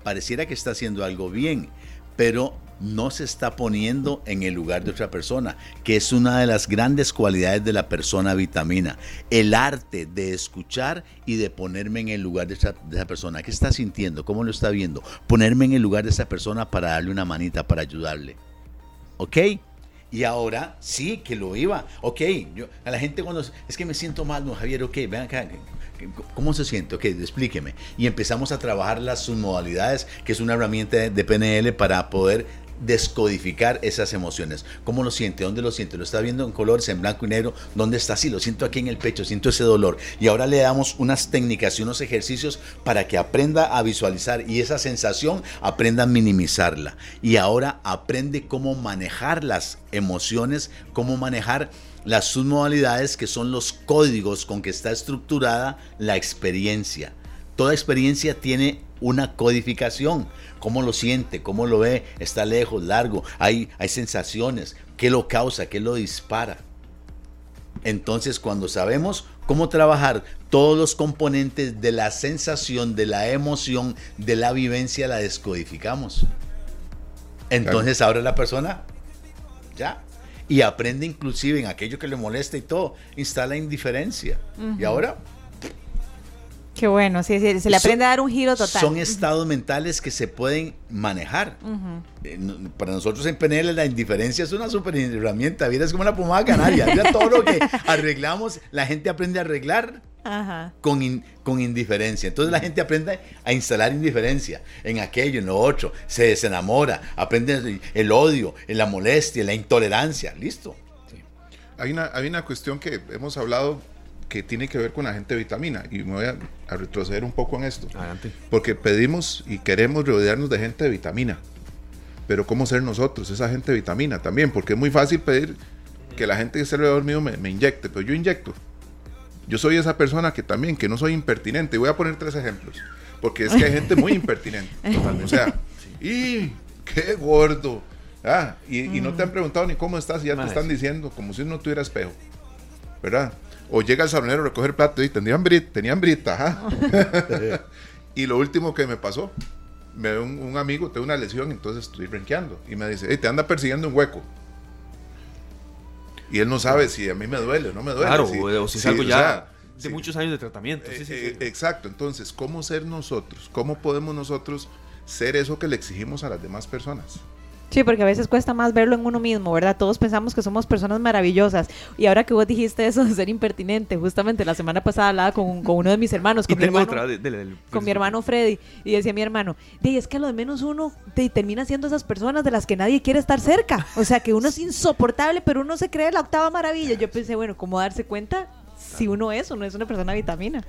pareciera que está haciendo algo bien, pero no se está poniendo en el lugar de otra persona, que es una de las grandes cualidades de la persona vitamina. El arte de escuchar y de ponerme en el lugar de esa, persona. ¿Qué está sintiendo? ¿Cómo lo está viendo? Ponerme en el lugar de esa persona para darle una manita, para ayudarle. ¿Ok? Y ahora sí que lo iba. Ok, yo, a la gente cuando es que me siento mal, no Javier, ok, ven acá, ¿Cómo se siente? Ok, explíqueme. Y empezamos a trabajar las submodalidades, que es una herramienta de PNL para poder descodificar esas emociones. ¿Cómo lo siente? ¿Dónde lo siente? ¿Lo está viendo en colores, en blanco y negro? ¿Dónde está? Sí, lo siento aquí en el pecho, siento ese dolor. Y ahora le damos unas técnicas y unos ejercicios para que aprenda a visualizar y esa sensación aprenda a minimizarla. Y ahora aprende cómo manejar las emociones, cómo manejar las submodalidades que son los códigos con que está estructurada la experiencia. Toda experiencia tiene una codificación. ¿Cómo lo siente? ¿Cómo lo ve? ¿Está lejos, largo? Hay, hay sensaciones. ¿Qué lo causa? ¿Qué lo dispara? Entonces, cuando sabemos cómo trabajar todos los componentes de la sensación, de la emoción, de la vivencia, la descodificamos. Entonces, ahora la persona, ya, y aprende inclusive en aquello que le molesta y todo, instala indiferencia. Y ahora Qué bueno, sí, se le aprende a dar un giro total. Son estados mentales que se pueden manejar. Eh, para nosotros en PNL la indiferencia es una super herramienta, vida es como una pomada canaria. Mira todo lo que [laughs] arreglamos, la gente aprende a arreglar Con, con indiferencia. Entonces la gente aprende a instalar indiferencia en aquello, en lo otro, se desenamora, aprende el odio, la molestia, la intolerancia, listo. Hay, una, hay una cuestión que hemos hablado que tiene que ver con la gente vitamina. Y me voy a, retroceder un poco en esto. Porque pedimos y queremos rodearnos de gente de vitamina. Pero ¿cómo ser nosotros esa gente de vitamina también? Porque es muy fácil pedir que la gente que esté alrededor mío me, me inyecte, pero yo inyecto. Yo soy esa persona que también, que no soy impertinente. Voy a poner tres ejemplos. Porque es que hay gente muy impertinente. [laughs] O sea, y qué gordo. Ah, y, no te han preguntado ni cómo estás y ya te están diciendo, como si no tuviera espejo. ¿Verdad? O llega el salonero a recoger plato y tenía hambrita, tenía hambrita, [laughs] y lo último que me pasó, me ve un, amigo, tengo una lesión, entonces estoy renqueando. Y me dice, te anda persiguiendo un hueco. Y él no sabe si a mí me duele o no me duele. Claro, o si es algo ya de muchos años de tratamiento. Eh, eh, exacto, entonces, ¿cómo ser nosotros? ¿Cómo podemos nosotros ser eso que le exigimos a las demás personas? Sí, porque a veces cuesta más verlo en uno mismo, ¿verdad? Todos pensamos que somos personas maravillosas. Y ahora que vos dijiste eso de ser impertinente, justamente la semana pasada hablaba con, uno de mis hermanos, [laughs] con, mi hermano, con mi hermano Freddy, y decía mi hermano, y es que a lo de menos uno te, termina siendo esas personas de las que nadie quiere estar cerca. O sea, que uno es insoportable, pero uno se cree la octava maravilla. Yo pensé, bueno, ¿cómo darse cuenta si uno es o no es una persona vitamina?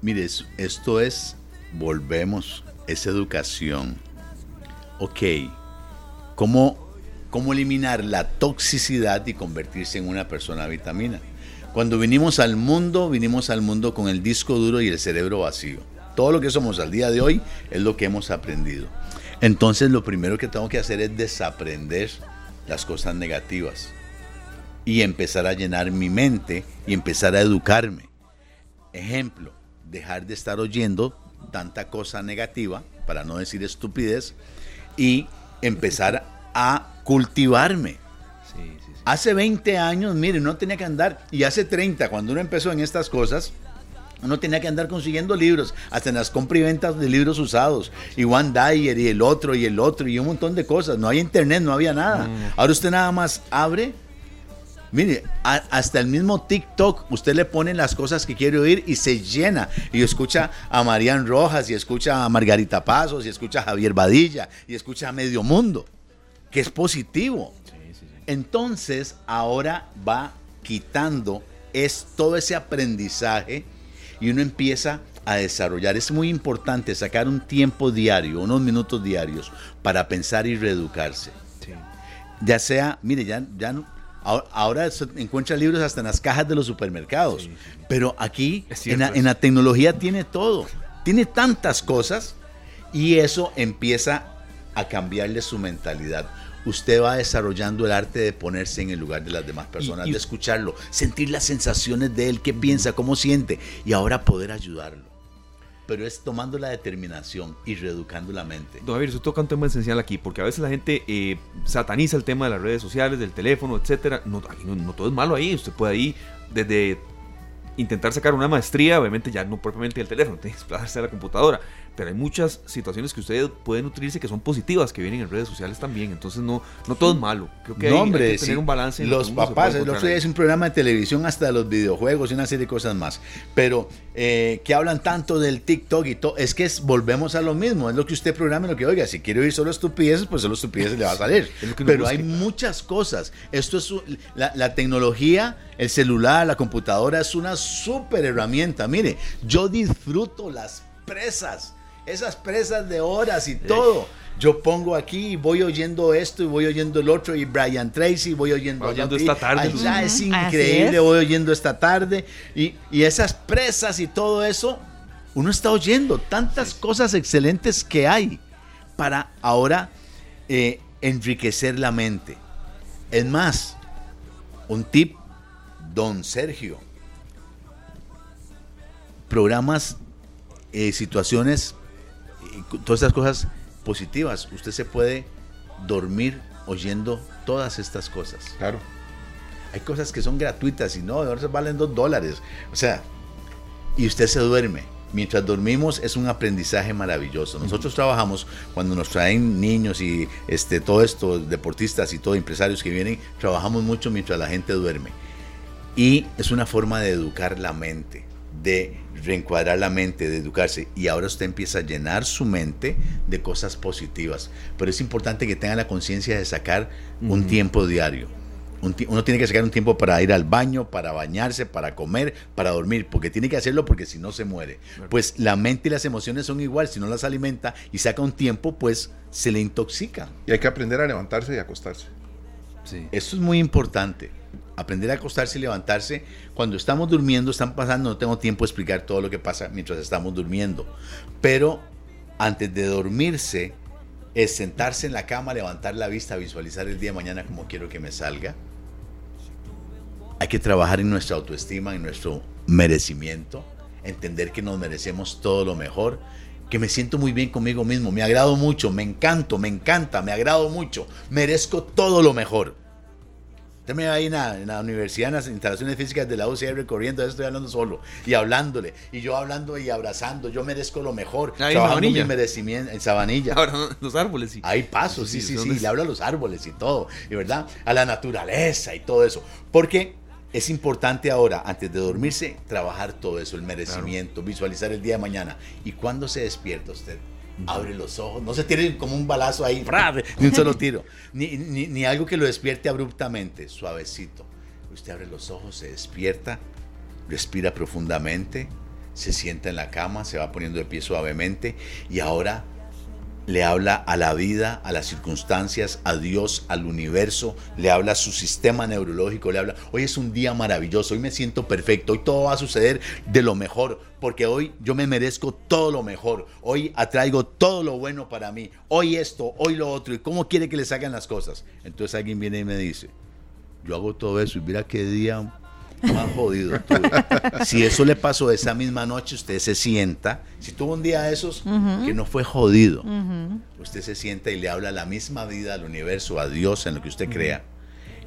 Mire, esto es, volvemos, es educación. Ok, cómo, cómo eliminar la toxicidad y convertirse en una persona vitamina. Cuando vinimos al mundo, vinimos al mundo con el disco duro y el cerebro vacío. Todo lo que somos al día de hoy es lo que hemos aprendido. Entonces lo primero que tengo que hacer es desaprender las cosas negativas y empezar a llenar mi mente y empezar a educarme. Ejemplo, dejar de estar oyendo tanta cosa negativa, para no decir estupidez, y empezar a cultivarme. Hace 20 años, miren, no tenía que andar, y hace 30, cuando uno empezó en estas cosas, Uno tenía que andar consiguiendo libros, hasta en las compra y ventas de libros usados. Y One Dyer y el otro y el otro y un montón de cosas. No había internet, no había nada. Mm. Ahora usted nada más abre. Mire, hasta el mismo TikTok, usted le pone las cosas que quiere oír y se llena. Y escucha a Marian Rojas, y escucha a Margarita Pasos, y escucha a Javier Badilla, y escucha a Medio Mundo, que es positivo. Entonces, ahora va quitando es todo ese aprendizaje y uno empieza a desarrollar. Es muy importante sacar un tiempo diario, unos minutos diarios, para pensar y reeducarse. Ya sea, mire, ya, ya ahora, se encuentra libros hasta en las cajas de los supermercados, pero aquí en, en la tecnología tiene todo, tiene tantas cosas y eso empieza a cambiarle su mentalidad usted va desarrollando el arte de ponerse en el lugar de las demás personas, de escucharlo, sentir las sensaciones de él, qué piensa, cómo siente, y ahora poder ayudarlo. Pero es tomando la determinación y reeducando la mente. Don Javier, usted toca un tema esencial aquí, porque a veces la gente eh, sataniza el tema de las redes sociales, del teléfono, etcétera. No, no todo es malo ahí. Usted puede ahí, desde intentar sacar una maestría, obviamente ya no propiamente el teléfono, [laughs] tiene que desplazarse a la computadora, pero hay muchas situaciones que ustedes pueden nutrirse que son positivas, que vienen en redes sociales también, entonces no, no todo es malo, creo que hay, que tener un balance. los papás, el otro día es un programa de televisión hasta los videojuegos y una serie de cosas más, pero eh, que hablan tanto del TikTok y todo, es que volvemos a lo mismo, es lo que usted programa lo que oiga, si quiere oír solo estupideces, pues solo estupideces le va a salir, pero hay muchas cosas, esto es la, la tecnología el celular, la computadora es una súper herramienta. Mire, yo disfruto las presas, esas presas de horas y todo. Yo pongo aquí y voy oyendo esto y voy oyendo el otro y Brian Tracy, voy oyendo, oyendo esta tarde. Ya es increíble, voy oyendo esta tarde y, esas presas y todo eso, uno está oyendo tantas cosas excelentes que hay para ahora eh, enriquecer la mente. Es más, un tip Don Sergio. Programas, eh, situaciones, todas estas cosas positivas. Usted se puede dormir oyendo todas estas cosas. Claro. Hay cosas que son gratuitas y no, ahora valen dos dólares. O sea, y usted se duerme. Mientras dormimos es un aprendizaje maravilloso. Nosotros trabajamos cuando nos traen niños y este, todo esto, deportistas y todo, empresarios que vienen, trabajamos mucho mientras la gente duerme. Y es una forma de educar la mente, de reencuadrar la mente, de educarse. Y ahora usted empieza a llenar su mente de cosas positivas. Pero es importante que tenga la conciencia de sacar un tiempo diario. uno tiene que sacar un tiempo para ir al baño, para bañarse, para comer, para dormir, porque tiene que hacerlo porque si no se muere. Pues la mente y las emociones son igual, si no las alimenta y saca un tiempo, pues se le intoxica. Y hay que aprender a levantarse y acostarse. Sí. Eso es muy importante aprender a acostarse y levantarse. Cuando estamos durmiendo, están pasando, no tengo tiempo de explicar todo lo que pasa mientras estamos durmiendo. Pero antes de dormirse, es sentarse en la cama, levantar la vista, visualizar el día de mañana como quiero que me salga. Hay que trabajar en nuestra autoestima, en nuestro merecimiento, entender que nos merecemos todo lo mejor, que me siento muy bien conmigo mismo, me agrado mucho, me encanto, me encanta, me agrado mucho, merezco todo lo mejor. Usted me va ahí en la, universidad, en las instalaciones físicas de la UCR corriendo, estoy hablando solo y hablándole, y yo hablando y abrazando, yo merezco lo mejor, Ahí trabajando mi merecimiento en Sabanilla. Ahora, los árboles, sí. Hay pasos, sí, sí, sí, le hablo a los árboles y todo, y verdad, a la naturaleza y todo eso, porque es importante ahora, antes de dormirse, trabajar todo eso, el merecimiento, visualizar el día de mañana. ¿Y cuando se despierta usted? Abre los ojos, no se tire como un balazo ahí, [laughs] ni un solo [laughs] tiro, ni, ni, algo que lo despierte abruptamente, suavecito. Usted abre los ojos, se despierta, respira profundamente, se sienta en la cama, se va poniendo de pie suavemente y ahora le habla a la vida, a las circunstancias, a Dios, al universo, le habla a su sistema neurológico, le habla, hoy es un día maravilloso, hoy me siento perfecto, hoy todo va a suceder de lo mejor, porque hoy yo me merezco todo lo mejor, hoy atraigo todo lo bueno para mí, hoy esto, hoy lo otro, y cómo quiere que le salgan las cosas. Entonces alguien viene y me dice, yo hago todo eso y mira qué día más jodido Si eso le pasó esa misma noche, usted se sienta. Si tuvo un día de esos que no fue jodido, usted se sienta y le habla la misma vida al universo, a Dios, en lo que usted crea.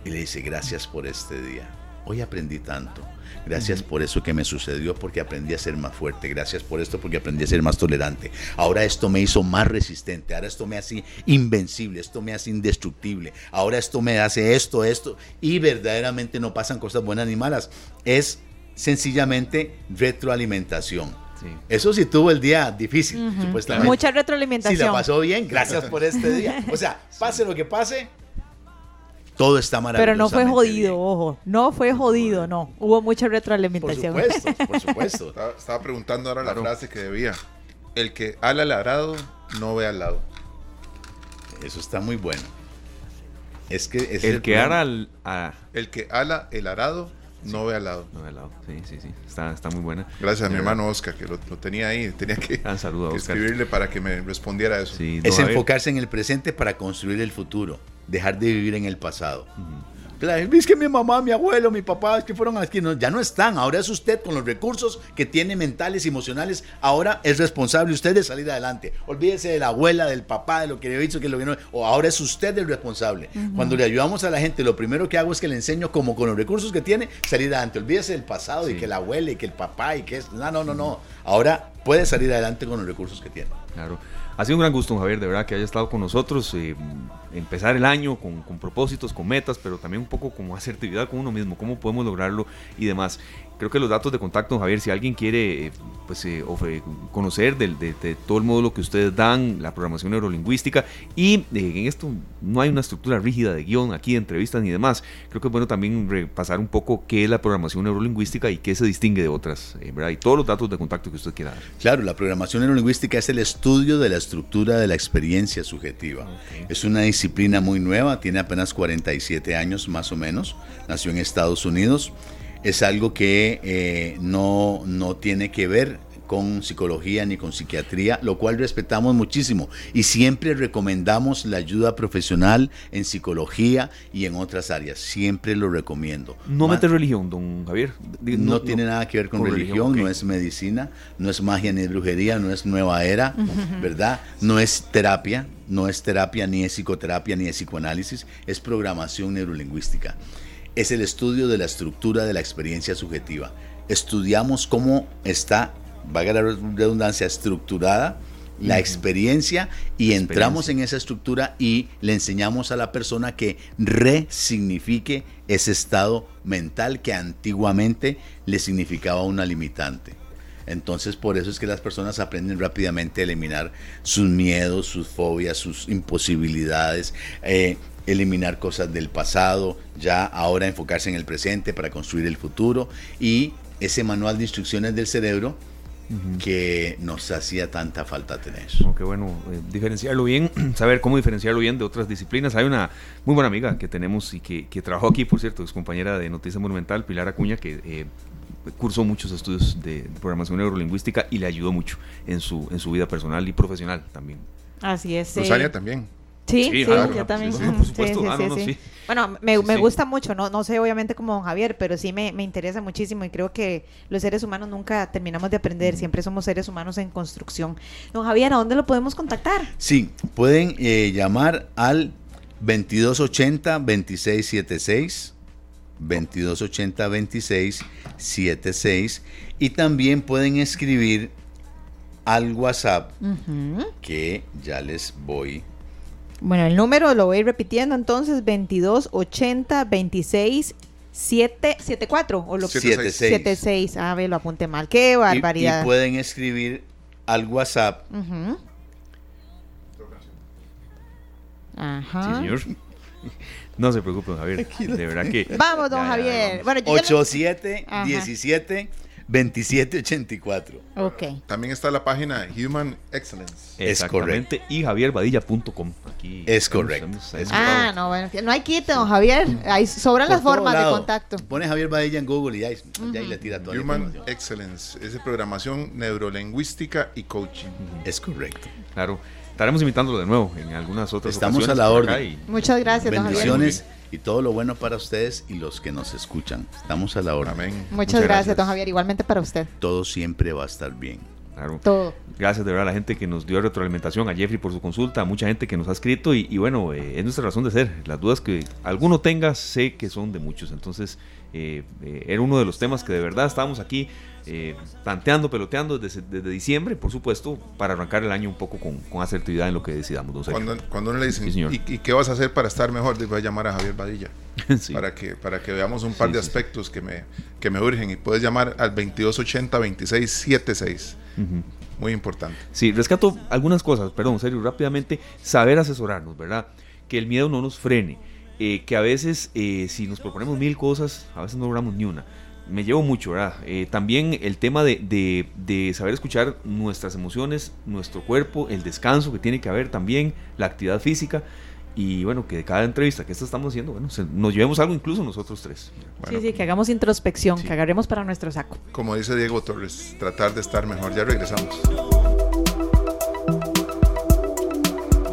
Y le dice, gracias por este día. hoy aprendí tanto. Gracias por eso que me sucedió, porque aprendí a ser más fuerte. Gracias por esto, porque aprendí a ser más tolerante. Ahora esto me hizo más resistente. Ahora esto me hace invencible. Esto me hace indestructible. Ahora esto me hace esto, esto. Y verdaderamente no pasan cosas buenas ni malas. Es sencillamente retroalimentación. Eso sí tuvo el día difícil, supuestamente. Mucha retroalimentación. Si la pasó bien, gracias por este día. O sea, pase lo que pase, todo está maravilloso. Pero no fue jodido, ojo. No fue jodido, no. Hubo mucha retroalimentación. Por supuesto, por [laughs] supuesto. estaba, preguntando ahora la frase que debía. El que ala al arado no ve al lado. Eso está muy bueno. Es que el, que ala al, el que ala el arado no ve al lado. No ve al lado. Sí, sí, sí. Está, está muy buena. Gracias a mi hermano Oscar, que lo, tenía ahí. Tenía que, ah, escribirle para que me respondiera eso. es enfocarse en el presente para construir el futuro dejar de vivir en el pasado. Es que mi mamá, mi abuelo, mi papá, es que fueron aquí, no, ya no están. Ahora es usted con los recursos que tiene mentales y emocionales. Ahora es responsable usted de salir adelante. Olvídese de la abuela, del papá, de lo que le he dicho, que lo que no. O ahora es usted el responsable. Cuando le ayudamos a la gente, lo primero que hago es que le enseño, como con los recursos que tiene, salir adelante. Olvídese del pasado y que la abuela y que el papá y que es. No, no, no, no. Ahora puede salir adelante con los recursos que tiene. Claro. Ha sido un gran gusto, Javier, de verdad que haya estado con nosotros. Eh, empezar el año con, propósitos, con metas, pero también un poco como asertividad con uno mismo, cómo podemos lograrlo y demás. Creo que los datos de contacto, Javier, si alguien quiere eh, pues, eh, conocer de, todo el módulo que ustedes dan, la programación neurolingüística, y en esto no hay una estructura rígida de guion aquí, de entrevistas ni demás. Creo que es bueno también repasar un poco qué es la programación neurolingüística y qué se distingue de otras, ¿verdad? Y todos los datos de contacto que usted quiera dar. Claro, la programación neurolingüística es el estudio de la estructura de la experiencia subjetiva. Es una disciplina muy nueva, tiene apenas 47 años más o menos, nació en Estados Unidos. Es algo que eh, no, no tiene que ver con psicología ni con psiquiatría, lo cual respetamos muchísimo y siempre recomendamos la ayuda profesional en psicología y en otras áreas. Siempre lo recomiendo. No mete religión, don Javier. No, tiene nada que ver con, religión, no es medicina, no es magia ni brujería, no es nueva era, ¿verdad? No es terapia, no es terapia ni es psicoterapia ni es psicoanálisis, es programación neurolingüística. Es el estudio de la estructura de la experiencia subjetiva. Estudiamos cómo está valga la redundancia, estructurada, la experiencia y entramos en esa estructura y le enseñamos a la persona que resignifique ese estado mental que antiguamente le significaba una limitante. Entonces por eso es que las personas aprenden rápidamente a eliminar sus miedos, sus fobias, sus imposibilidades, eh, eliminar cosas del pasado, ya ahora enfocarse en el presente para construir el futuro y ese manual de instrucciones del cerebro que nos hacía tanta falta tener. qué bueno, eh, diferenciarlo bien, [clears throat] saber cómo diferenciarlo bien de otras disciplinas. Hay una muy buena amiga que tenemos y que, trabajó aquí, por cierto, es compañera de Noticia Monumental, Pilar Acuña, que eh, cursó muchos estudios de programación neurolingüística y le ayudó mucho en su, en su vida personal y profesional también. Así es. Rosalia también. Sí, sí, yo también. por supuesto. Bueno, me, me gusta mucho, no, no sé obviamente como don Javier, pero sí me, me, interesa muchísimo y creo que los seres humanos nunca terminamos de aprender, siempre somos seres humanos en construcción. Don Javier, ¿a dónde lo podemos contactar? Sí, pueden eh, llamar al 2280-2676. 2280-2676 y también pueden escribir al WhatsApp que ya les voy bueno, el número lo voy a ir repitiendo entonces, 22 80 26 774 o lo 76. 76. Ah, ve, lo apunte mal. Qué barbaridad. Y, pueden escribir al WhatsApp. Ajá. Sí, señor. [laughs] No se preocupen, Javier. De verdad que. Vamos, don Javier. Bueno, 87 17 2784. Ok. También está la página Human Excellence. Es correcto. Y javierbadilla.com. Aquí es correcto. ah, no, bueno. No hay kit, don Javier. Ahí sobran las formas de contacto. Pone Javier Badilla en Google y ahí, le tira todo. Human Excellence. Es de programación neurolingüística y coaching. Es correcto. Claro. Estaremos invitándolo de nuevo en algunas otras Estamos a la orden. Muchas gracias, Bendiciones y todo lo bueno para ustedes y los que nos escuchan. Estamos a la hora. Muchas, gracias, don Javier. Igualmente para usted. Todo siempre va a estar bien. Claro. Todo. Gracias de verdad a la gente que nos dio retroalimentación, a Jeffrey por su consulta, a mucha gente que nos ha escrito y, bueno, eh, es nuestra razón de ser. Las dudas que alguno tenga, sé que son de muchos. Entonces, eh, eh, era uno de los temas que de verdad estábamos aquí eh, planteando, peloteando desde, diciembre, por supuesto, para arrancar el año un poco con, con asertividad en lo que decidamos. Cuando, cuando uno le dicen, ¿y, qué vas a hacer para estar mejor? Voy a llamar a Javier Badilla [laughs] para, que, para que veamos un par de aspectos que, me, que me urgen. Y puedes llamar al 2280-2676. Muy importante. Sí, rescato algunas cosas, perdón, serio, rápidamente. Saber asesorarnos, ¿verdad? Que el miedo no nos frene. Eh, que a veces, eh, si nos proponemos mil cosas, a veces no logramos ni una me llevo mucho, ¿verdad? Eh, también el tema de, de, saber escuchar nuestras emociones, nuestro cuerpo, el descanso que tiene que haber también, la actividad física. Y bueno, que de cada entrevista que esto estamos haciendo, bueno, nos llevemos algo incluso nosotros tres. sí, sí, que hagamos introspección, que agarremos para nuestro saco. Como dice Diego Torres, tratar de estar mejor. Ya regresamos.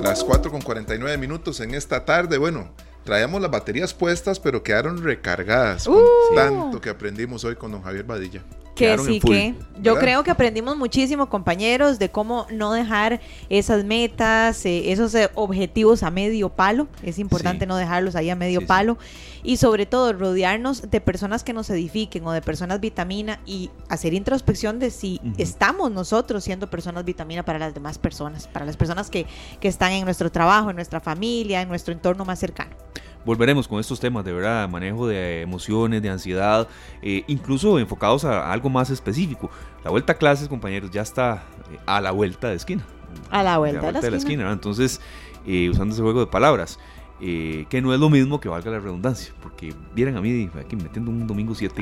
Las 4 con 49 minutos en esta tarde. Bueno, traíamos las baterías puestas, pero quedaron recargadas. Con uh. tanto que aprendimos hoy con don Javier Badilla. Que sí, que yo creo que aprendimos muchísimo, compañeros, de cómo no dejar esas metas, eh, esos eh, objetivos a medio palo. Es importante no dejarlos ahí a medio palo. Y sobre todo, rodearnos de personas que nos edifiquen o de personas vitamina y hacer introspección de si estamos nosotros siendo personas vitamina para las demás personas, para las personas que, que están en nuestro trabajo, en nuestra familia, en nuestro entorno más cercano volveremos con estos temas de verdad, manejo de emociones, de ansiedad, eh, incluso enfocados a, algo más específico. La vuelta a clases, compañeros, ya está eh, a la vuelta de esquina. A la vuelta, de la, esquina. Entonces, eh, usando ese juego de palabras. que no es lo mismo que valga la redundancia, porque vieran a mí aquí metiendo un domingo 7,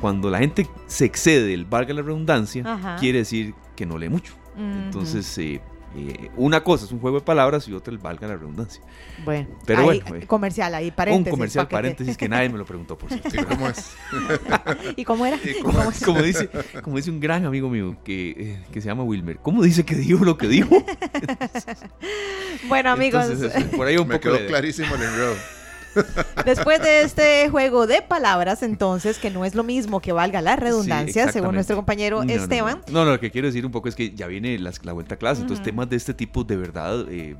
cuando la gente se excede el valga la redundancia, quiere decir que no lee mucho. Entonces, eh, una cosa es un juego de palabras y otra el valga la redundancia. Bueno, pero bueno, eh, comercial ahí, paréntesis. Un comercial, paréntesis, que nadie me lo preguntó, por cierto. ¿Y cómo es? [laughs] ¿Y cómo era? como, dice, como dice un gran amigo mío que, eh, que se llama Wilmer, ¿cómo dice que dijo lo que dijo? [laughs] bueno, amigos. por ahí un me poco quedó clarísimo el enredo. [laughs] Después de este juego de palabras, entonces, que no es lo mismo que valga la redundancia, según nuestro compañero Esteban. No no. lo que quiero decir un poco es que ya viene la, vuelta a clase, entonces temas de este tipo de verdad eh,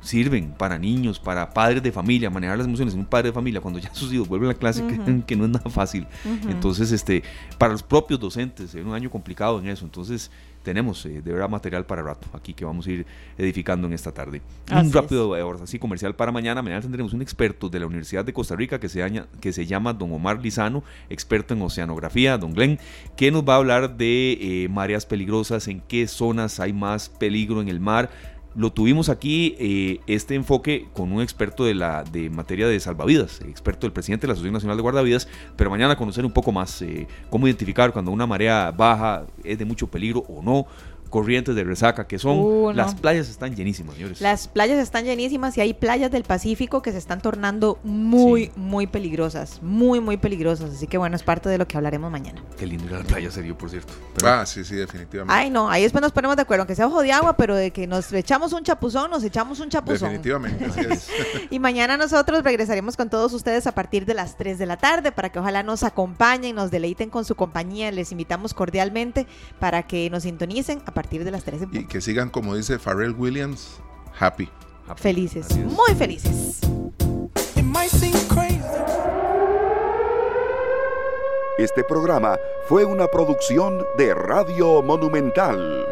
sirven para niños, para padres de familia, manejar las emociones en un padre de familia cuando ya sus hijos vuelven a la clase, que, [laughs] no es nada fácil. Entonces, este, para los propios docentes, es un año complicado en eso, entonces tenemos eh, de verdad material para rato aquí que vamos a ir edificando en esta tarde. un rápido eh, así comercial para mañana. Mañana tendremos un experto de la Universidad de Costa Rica que se, llama, que se llama don Omar Lizano, experto en oceanografía, don Glenn, que nos va a hablar de eh, mareas peligrosas, en qué zonas hay más peligro en el mar lo tuvimos aquí, eh, este enfoque, con un experto de, la, de materia de salvavidas, experto del presidente de la Asociación Nacional de Guardavidas, pero mañana conocer un poco más eh, cómo identificar cuando una marea baja es de mucho peligro o no, corrientes de resaca, que son uh, las playas están llenísimas, señores. Las playas están llenísimas y hay playas del Pacífico que se están tornando muy, muy peligrosas, muy, muy peligrosas. Así que bueno, es parte de lo que hablaremos mañana. Qué linda la playa serio, por cierto. Ah, sí, sí, definitivamente. Ay, no, ahí después nos ponemos de acuerdo, aunque sea ojo de agua, pero de que nos echamos un chapuzón, nos echamos un chapuzón. Definitivamente, así es. [laughs] y mañana nosotros regresaremos con todos ustedes a partir de las 3 de la tarde para que ojalá nos acompañen, nos deleiten con su compañía. Les invitamos cordialmente para que nos sintonicen a partir de las 3 y que sigan, como dice Pharrell Williams, happy. Felices, muy felices. Este programa fue una producción de Radio Monumental.